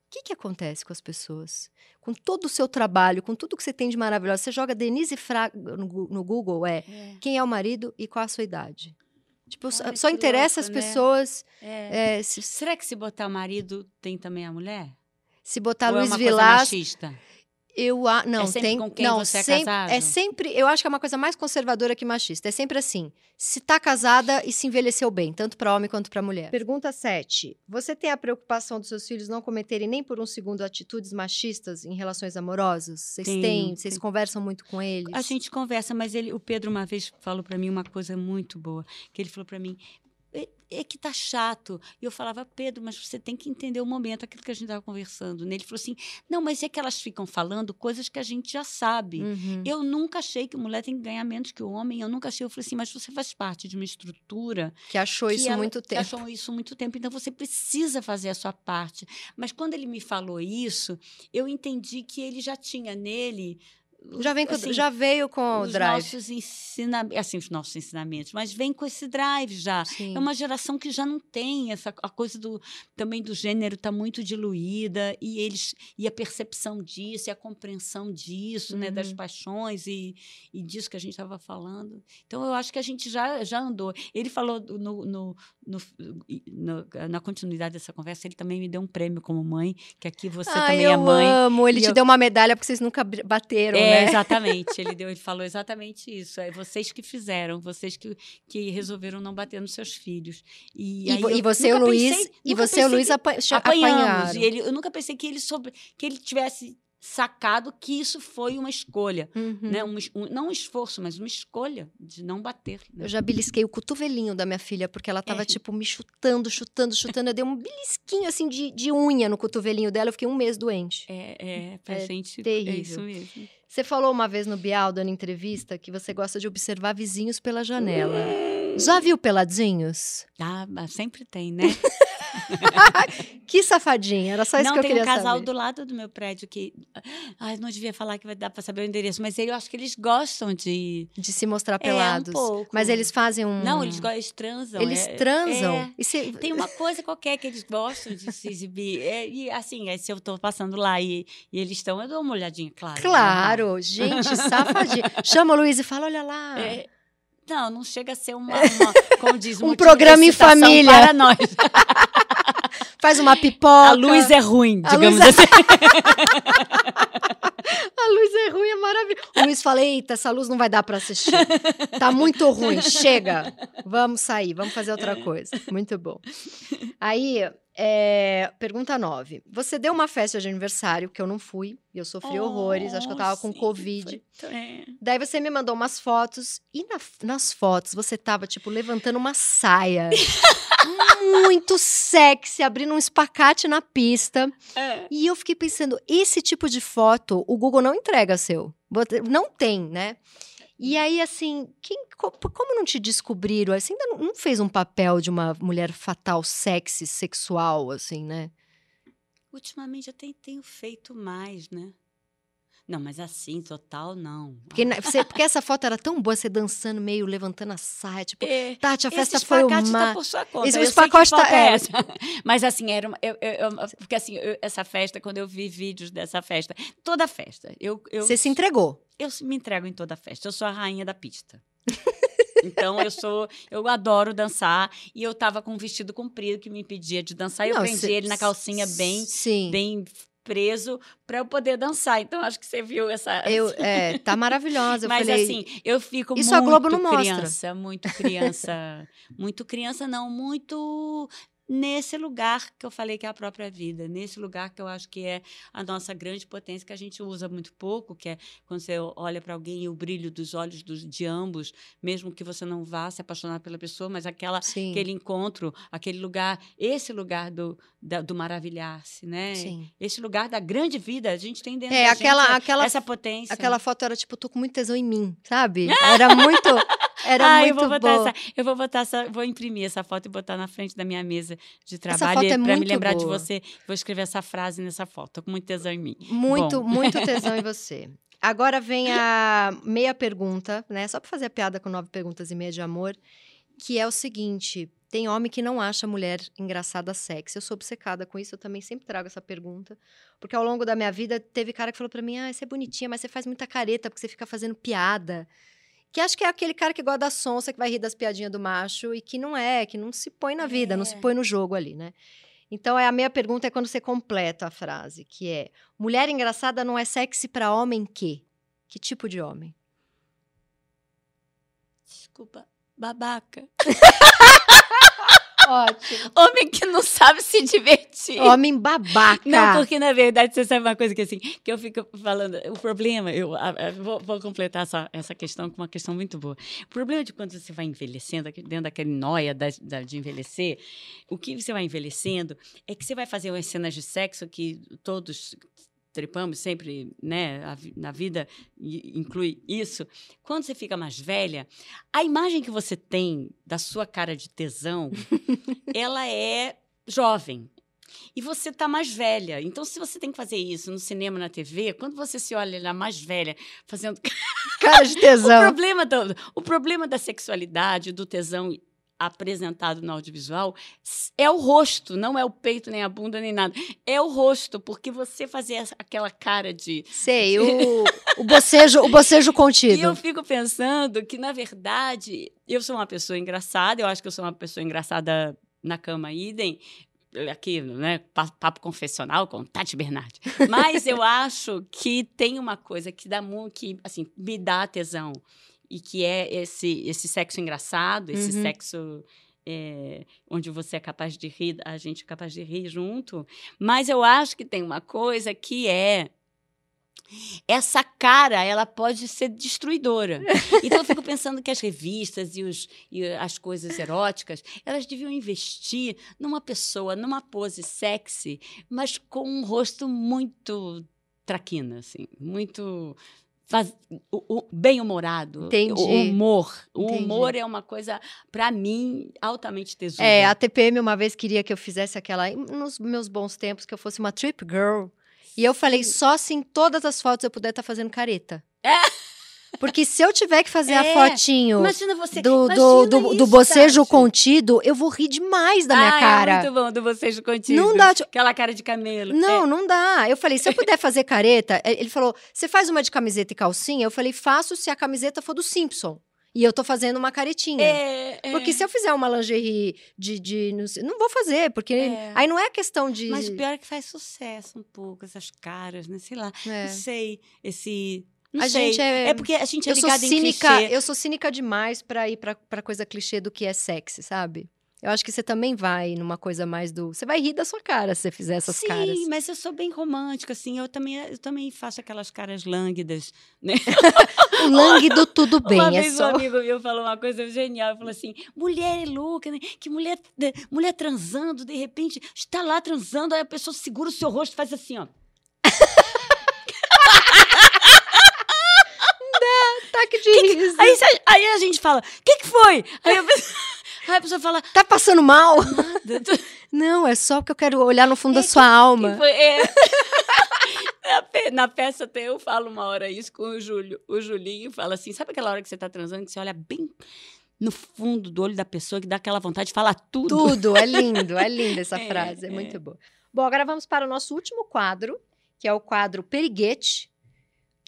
O que, que acontece com as pessoas? Com todo o seu trabalho, com tudo que você tem de maravilhoso, você joga Denise Fraga no, Google, é É, quem é o marido e qual a sua idade. Tipo, só- Olha só interessa louco, as né? pessoas. é. é, se, Será que se botar o marido tem também a mulher? se botar Ou é Luiz uma coisa Vilas, machista? Eu a, não sempre tem com quem não você é sempre, casado? é sempre eu acho que é uma coisa mais conservadora que machista é sempre assim se tá casada e se envelheceu bem tanto para homem quanto para mulher pergunta 7 você tem a preocupação dos seus filhos não cometerem nem por um segundo atitudes machistas em relações amorosas vocês Tenho, têm vocês tenho. conversam muito com eles A gente conversa, mas ele, o Pedro uma vez falou para mim uma coisa muito boa, que ele falou para mim, é, que tá chato. E eu falava, Pedro, mas você tem que entender o momento, aquilo que a gente estava conversando. Né? Ele falou assim, não, mas é que elas ficam falando coisas que a gente já sabe. Uhum. Eu nunca achei que mulher tem que ganhar menos que o homem. Eu nunca achei. Eu falei assim, mas você faz parte de uma estrutura que achou que isso ela- muito que tempo achou isso muito tempo. Então você precisa fazer a sua parte. Mas quando ele me falou isso, eu entendi que ele já tinha nele. Já vem com, assim, já veio com o os drive nossos ensinamentos, assim, os nossos ensinamentos, mas vem com esse drive já. Sim. É uma geração que já não tem essa a coisa do também do gênero está muito diluída e eles e a percepção disso, e a compreensão disso, né, das Uhum. paixões e, e disso que a gente estava falando. Então eu acho que a gente já já andou. Ele falou no, no, no- no- na continuidade dessa conversa, ele também me deu um prêmio como mãe, que aqui você Ai, também eu é mãe. amo. Ele te eu- deu uma medalha porque vocês nunca bateram, É, né? Exatamente. Ele, deu, ele falou exatamente isso. É vocês que fizeram, vocês que, que resolveram não bater nos seus filhos. E, E, aí vo- eu e você e o Luiz, pensei- e você o Luiz apanhamos. E ele, eu nunca pensei que ele sobre, que ele tivesse sacado que isso foi uma escolha, Uhum. né? Um, um- não um esforço, mas uma escolha de não bater. né? Eu já belisquei o cotovelinho da minha filha, porque ela tava, É. tipo, me chutando, chutando, chutando. Eu dei um belisquinho, assim, de, de unha no cotovelinho dela. Eu fiquei um mês doente. É, é, pra É gente é terrível. isso mesmo. Você falou uma vez no Bial, dando entrevista, que você gosta de observar vizinhos pela janela. Já viu peladinhos? Ah, sempre tem, né? Que safadinha, era só isso não, que eu tem queria um casal saber. do lado do meu prédio que. Ai, não devia falar que vai dar pra saber o endereço, mas eu acho que eles gostam de. De se mostrar É, um pelados. pouco. Mas eles fazem um... Não, eles, eles transam. Eles é- transam? é. E se- Tem uma coisa qualquer que eles gostam de se exibir. É, e assim, aí se eu tô passando lá e, e eles estão, eu dou uma olhadinha, claro. Claro, gente, safadinha. Chama o Luiz e fala, olha lá. É, não, não chega a ser uma, uma como diz, Um programa em família. para nós. Faz uma pipoca. A luz é ruim, digamos é- assim. A luz é ruim, é maravilhoso. O Luiz fala, eita, essa luz não vai dar pra assistir. Tá muito ruim, chega. Vamos sair, vamos fazer outra coisa. Muito bom. Aí, é, pergunta 9. Você deu uma festa de aniversário, que eu não fui, e eu sofri horrores, acho que eu tava com Oh, sim, Covid. é. Daí você me mandou umas fotos, e na- nas fotos você tava, tipo, levantando uma saia. muito sexy, abrindo um espacate na pista. É. E eu fiquei pensando, esse tipo de foto o Google não entrega seu. Não tem, né? E aí, assim, quem, co- como não te descobriram? Você ainda não, não fez um papel de uma mulher fatal, sexy, sexual, assim, né? Ultimamente eu tenho, tenho feito mais, né? Não, mas assim, total, não. Porque, você- porque essa foto era tão boa, você dançando meio, levantando a saia, tipo, É, Tati, a festa esse foi espacate uma... tá por sua conta. Esse espacate tá- é é. essa. Mas assim, era uma, eu, eu- eu- porque assim, essa festa, quando eu vi vídeos dessa festa, toda festa, eu, Você se entregou. eu me entrego em toda festa. Eu sou a rainha da pista. Então eu sou, eu adoro dançar e eu tava com um vestido comprido que me impedia de dançar. e eu prendi ele na calcinha bem, Sim. bem preso para eu poder dançar. Então acho que você viu essa. Eu, é, tá maravilhosa. Eu Mas falei, assim, eu fico Isso muito a Globo não mostra. criança, muito criança, muito criança não, muito nesse lugar que eu falei que é a própria vida, nesse lugar que eu acho que é a nossa grande potência que a gente usa muito pouco, que é quando você olha para alguém e o brilho dos olhos dos, de ambos, mesmo que você não vá se apaixonar pela pessoa, mas aquela sim, aquele encontro, aquele lugar, esse lugar do, da- do maravilhar-se, né? sim. Esse lugar da grande vida, a gente tem dentro É, da aquela- gente aquela- essa potência. Aquela foto era tipo, tô com muito tesão em mim, sabe? Era muito, era ah, muito eu vou botar boa. essa, eu vou botar essa, vou imprimir essa foto e botar na frente da minha mesa de trabalho é para me lembrar de boa. você. Vou escrever essa frase nessa foto. Tô com muito tesão em mim. Muito, Bom. muito tesão em você. Agora vem a meia pergunta, né? Só pra fazer a piada com nove perguntas e meia de amor, que é o seguinte: tem homem que não acha mulher engraçada sexy. Eu sou obcecada com isso, eu também sempre trago essa pergunta. Porque ao longo da minha vida teve cara que falou pra mim: ah, você é bonitinha, mas você faz muita careta porque você fica fazendo piada. Que acho que é aquele cara que gosta da sonsa, que vai rir das piadinhas do macho e que não é, que não se põe na vida, não se É. põe no jogo ali, né? Então, é a minha pergunta é quando você completa a frase, que é: mulher engraçada não é sexy pra homem que? Que tipo de homem? Desculpa, babaca. Ótimo. Homem que não sabe se divertir. Homem babaca. Não, porque na verdade você sabe uma coisa que assim, que eu fico falando, o problema, eu vou, vou completar essa, essa questão com uma questão muito boa. O problema de quando você vai envelhecendo, dentro daquele noia da- da- de envelhecer, o que você vai envelhecendo é que você vai fazer umas cenas de sexo que todos trepamos sempre, né, a na vida inclui isso. Quando você fica mais velha, a imagem que você tem da sua cara de tesão, ela é jovem. E você está mais velha. Então, se você tem que fazer isso no cinema, na TV, quando você se olha lá mais velha, fazendo. Cara de O tesão. problema, do, o problema da sexualidade, do tesão apresentado no audiovisual, é o rosto, não é o peito, nem a bunda, nem nada. É o rosto, porque você fazer essa- aquela cara de. Sei, o, o, bocejo, o bocejo E contido. eu fico pensando que, na verdade, eu sou uma pessoa engraçada, eu acho que eu sou uma pessoa engraçada na cama, idem. Aqui, né? pa- Papo confessional com Tati Bernardi. Mas eu acho que tem uma coisa que dá muito, que, assim, me dá tesão. E que é esse, esse sexo engraçado, esse Uhum. sexo. é, onde você é capaz de rir, a gente é capaz de rir junto. Mas eu acho que tem uma coisa que é essa cara ela pode ser destruidora. Então eu fico pensando que as revistas e, os, e as coisas eróticas elas deviam investir numa pessoa, numa pose sexy, mas com um rosto muito traquina, assim, muito Faz, o, o bem-humorado. O humor. O Entendi. humor é uma coisa, para mim, altamente tesoura. É, a TPM uma vez queria que eu fizesse aquela. Nos meus bons tempos, que eu fosse uma trip girl. E eu falei, só se em todas as fotos eu puder estar fazendo careta. Porque se eu tiver que fazer a É, fotinho Imagina você. do, do, do, do isso, bocejo Tati. contido, eu vou rir demais da minha Ah, cara. É muito bom do bocejo contigo. Não dá, tipo- Aquela cara de camelo. Não, É. não dá. Eu falei, se eu puder fazer careta, eh, ele falou: você faz uma de camiseta e calcinha? Eu falei, faço se a camiseta for do Simpson. E eu tô fazendo uma caretinha. É, é. Porque se eu fizer uma lingerie de. de não, sei- não vou fazer, porque É. aí não é questão de. Mas o pior é que faz sucesso um pouco, essas caras, né? Sei lá. É. Não sei, esse. Não A sei. gente é- porque a gente é eu sou ligado em cínica, clichê. eu sou cínica demais pra ir pra, pra coisa clichê do que é sexy, sabe? Eu acho que você também vai numa coisa mais do. Você vai rir da sua cara se você fizer essas Sim, caras. mas eu sou bem romântica, assim. Eu também, eu também faço aquelas caras lânguidas, né? O langue do tudo bem. uma é vez só. um amigo meu falou uma coisa genial. Falou assim: mulher é louca, né? Que mulher, mulher transando, de repente, está lá transando, aí a pessoa segura o seu rosto e faz assim, ó. Ataque de riso. Aí, aí a gente fala: o que, que foi? Aí a, pessoa, aí a pessoa fala: Tá passando mal? nada. Não, é só porque eu quero olhar no fundo É da sua alma. Que foi- é. na peça até eu falo uma hora isso com o Júlio. O Julinho fala assim: sabe aquela hora que você tá transando, que você olha bem no fundo do olho da pessoa, que dá aquela vontade de falar tudo? Tudo, é lindo, é linda essa É, frase, é, é. muito boa. Bom, agora vamos para o nosso último quadro, que é o quadro Periguete,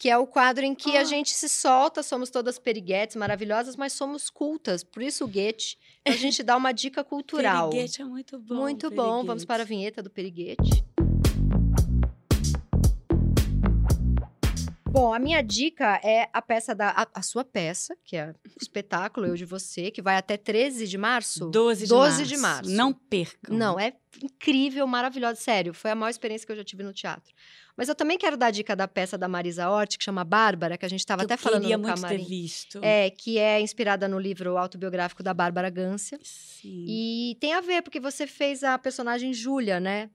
que é o quadro em que a Ah. gente se solta, somos todas periguetes maravilhosas, mas somos cultas, por isso o guete, então a gente dá uma dica cultural. Periguete é muito bom. muito bom, vamos para a vinheta do Periguete. Bom, a minha dica é a peça da. A, a sua peça, que é o espetáculo Eu de Você, que vai até 13 de março. 12 de 12 março. de março. Não percam. Não, é incrível, maravilhosa. Sério, foi a maior experiência que eu já tive no teatro. Mas eu também quero dar a dica da peça da Marisa Hort, que chama Bárbara, que a gente estava até falando no muito camarim. ter visto. É, que é inspirada no livro autobiográfico da Bárbara Gância. Sim. E tem a ver, porque você fez a personagem Júlia, né?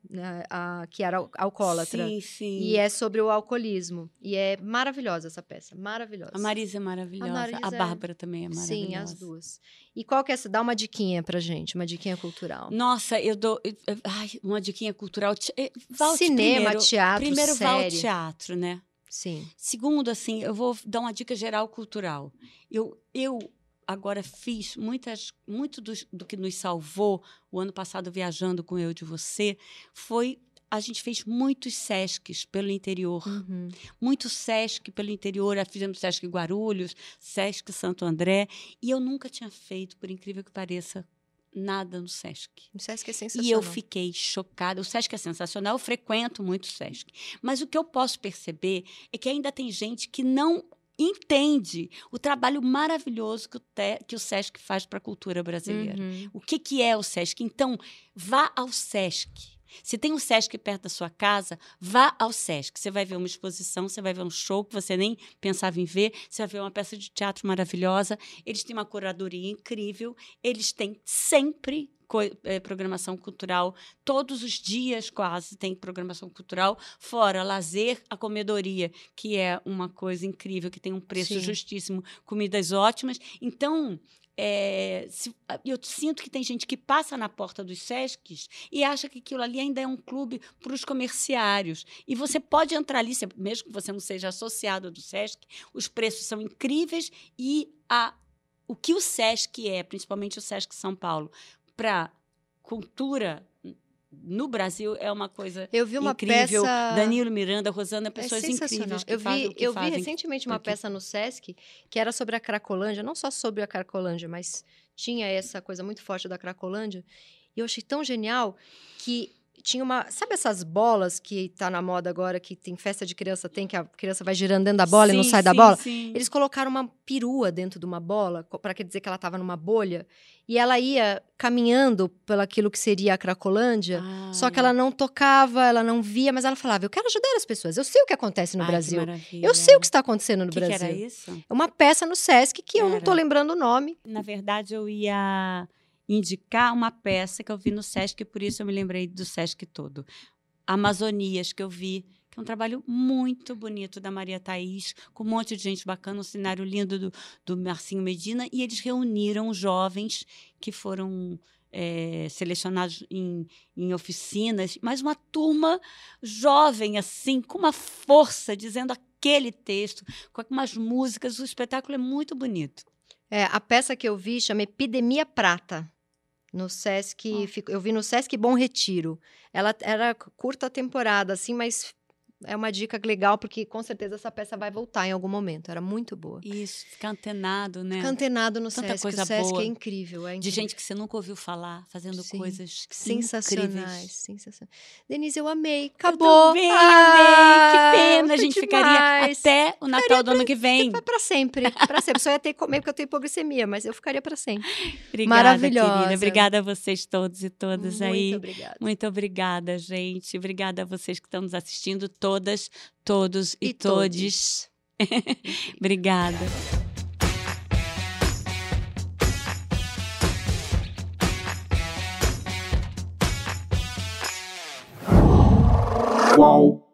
A- a- que era al- alcoólatra. Sim, sim. E é sobre o alcoolismo. E é maravilhosa essa peça, maravilhosa. A Marisa é maravilhosa. A, Marisa é- Bárbara também é maravilhosa. Sim, as duas. E qual que é essa? Dá uma diquinha pra gente, uma diquinha cultural. Nossa, eu dou. Ai, uma diquinha cultural. Eh, ao Cinema, primeiro, teatro, Primeiro vá ao série. teatro, né? Sim. Segundo, assim, eu vou dar uma dica geral cultural. Eu, eu agora fiz muitas, muito dos- do, que nos salvou o ano passado viajando com eu de você foi a gente fez muitos sescs pelo interior, Uhum. muito sesc pelo interior. Fizemos sesc Guarulhos, sesc Santo André e eu nunca tinha feito, por incrível que pareça, nada no sesc. O Sesc é sensacional. E eu fiquei chocada. O Sesc é sensacional, eu frequento muito o Sesc. Mas o que eu posso perceber é que ainda tem gente que não entende o trabalho maravilhoso que o, te- que o Sesc faz para a cultura brasileira. Uhum. O que, que é o Sesc? Então, vá ao Sesc. Se tem um Sesc perto da sua casa, vá ao Sesc. Você vai ver uma exposição, você vai ver um show que você nem pensava em ver, você vai ver uma peça de teatro maravilhosa. Eles têm uma curadoria incrível, eles têm sempre eh, programação cultural, todos os dias quase tem programação cultural, fora lazer, a comedoria, que é uma coisa incrível, que tem um preço Sim. justíssimo, comidas ótimas. Então, é, se- eu sinto que tem gente que passa na porta dos Sescs e acha que aquilo ali ainda é um clube para os comerciários. E você pode entrar ali, mesmo que você não seja associado do Sesc, os preços são incríveis e a, o que o Sesc é, principalmente o Sesc São Paulo, para cultura no Brasil é uma coisa Eu vi uma incrível. peça. Danilo Miranda, Rosana, É pessoas sensacional. incríveis que eu fazem vi, que eu vi fazem. recentemente uma aqui. peça no Sesc que era sobre a Cracolândia, não só sobre a Cracolândia, mas tinha essa coisa muito forte da Cracolândia. E eu achei tão genial que tinha uma. Sabe essas bolas que tá na moda agora, que tem festa de criança, tem que a criança vai girando dentro da bola sim, e não sai sim, da bola? Sim. Eles colocaram uma perua dentro de uma bola, para quer dizer que ela estava numa bolha, e ela ia caminhando pelaquilo que seria a Cracolândia, só que ela não tocava, ela não via, mas ela falava: Eu quero ajudar as pessoas, eu sei o que acontece no Ai, que Brasil. Eu sei o que está acontecendo no que que Brasil. era isso? É uma peça no Sesc que eu não Era. tô lembrando o nome. Na verdade, eu ia indicar uma peça que eu vi no Sesc, por isso eu me lembrei do Sesc todo. Amazonias, que eu vi, que é um trabalho muito bonito da Maria Thaís, com um monte de gente bacana, um cenário lindo do, do Marcinho Medina, e eles reuniram jovens que foram eh, selecionados em, em oficinas, mas uma turma jovem, assim, com uma força, dizendo aquele texto, com umas músicas, o espetáculo é muito bonito. É, a peça que eu vi chama Epidemia Prata. No Sesc, fico- eu vi no Sesc Bom Retiro. Ela era curta temporada, assim, mas é uma dica legal, porque com certeza essa peça vai voltar em algum momento. Era muito boa. Isso, ficar antenado, né? Fica antenado no Tanta Sesc. coisa o Sesc boa. é incrível, é De incrível. gente que você nunca ouviu falar, fazendo Sim, coisas Sensacionais, incríveis. sensacionais. Denise, eu amei. Eu Acabou. também Ah, amei. Que pena, a gente demais. ficaria até o Natal do ano que vem. Vai pra sempre, pra sempre. Só ia ter que comer porque eu tenho hipoglicemia, mas eu ficaria pra sempre. Obrigada, Maravilhosa. querida. Obrigada a vocês todos e todas Muito aí. obrigada. Muito obrigada, gente. Obrigada a vocês que estão nos assistindo, todas, todos e, E todes. obrigada. Qual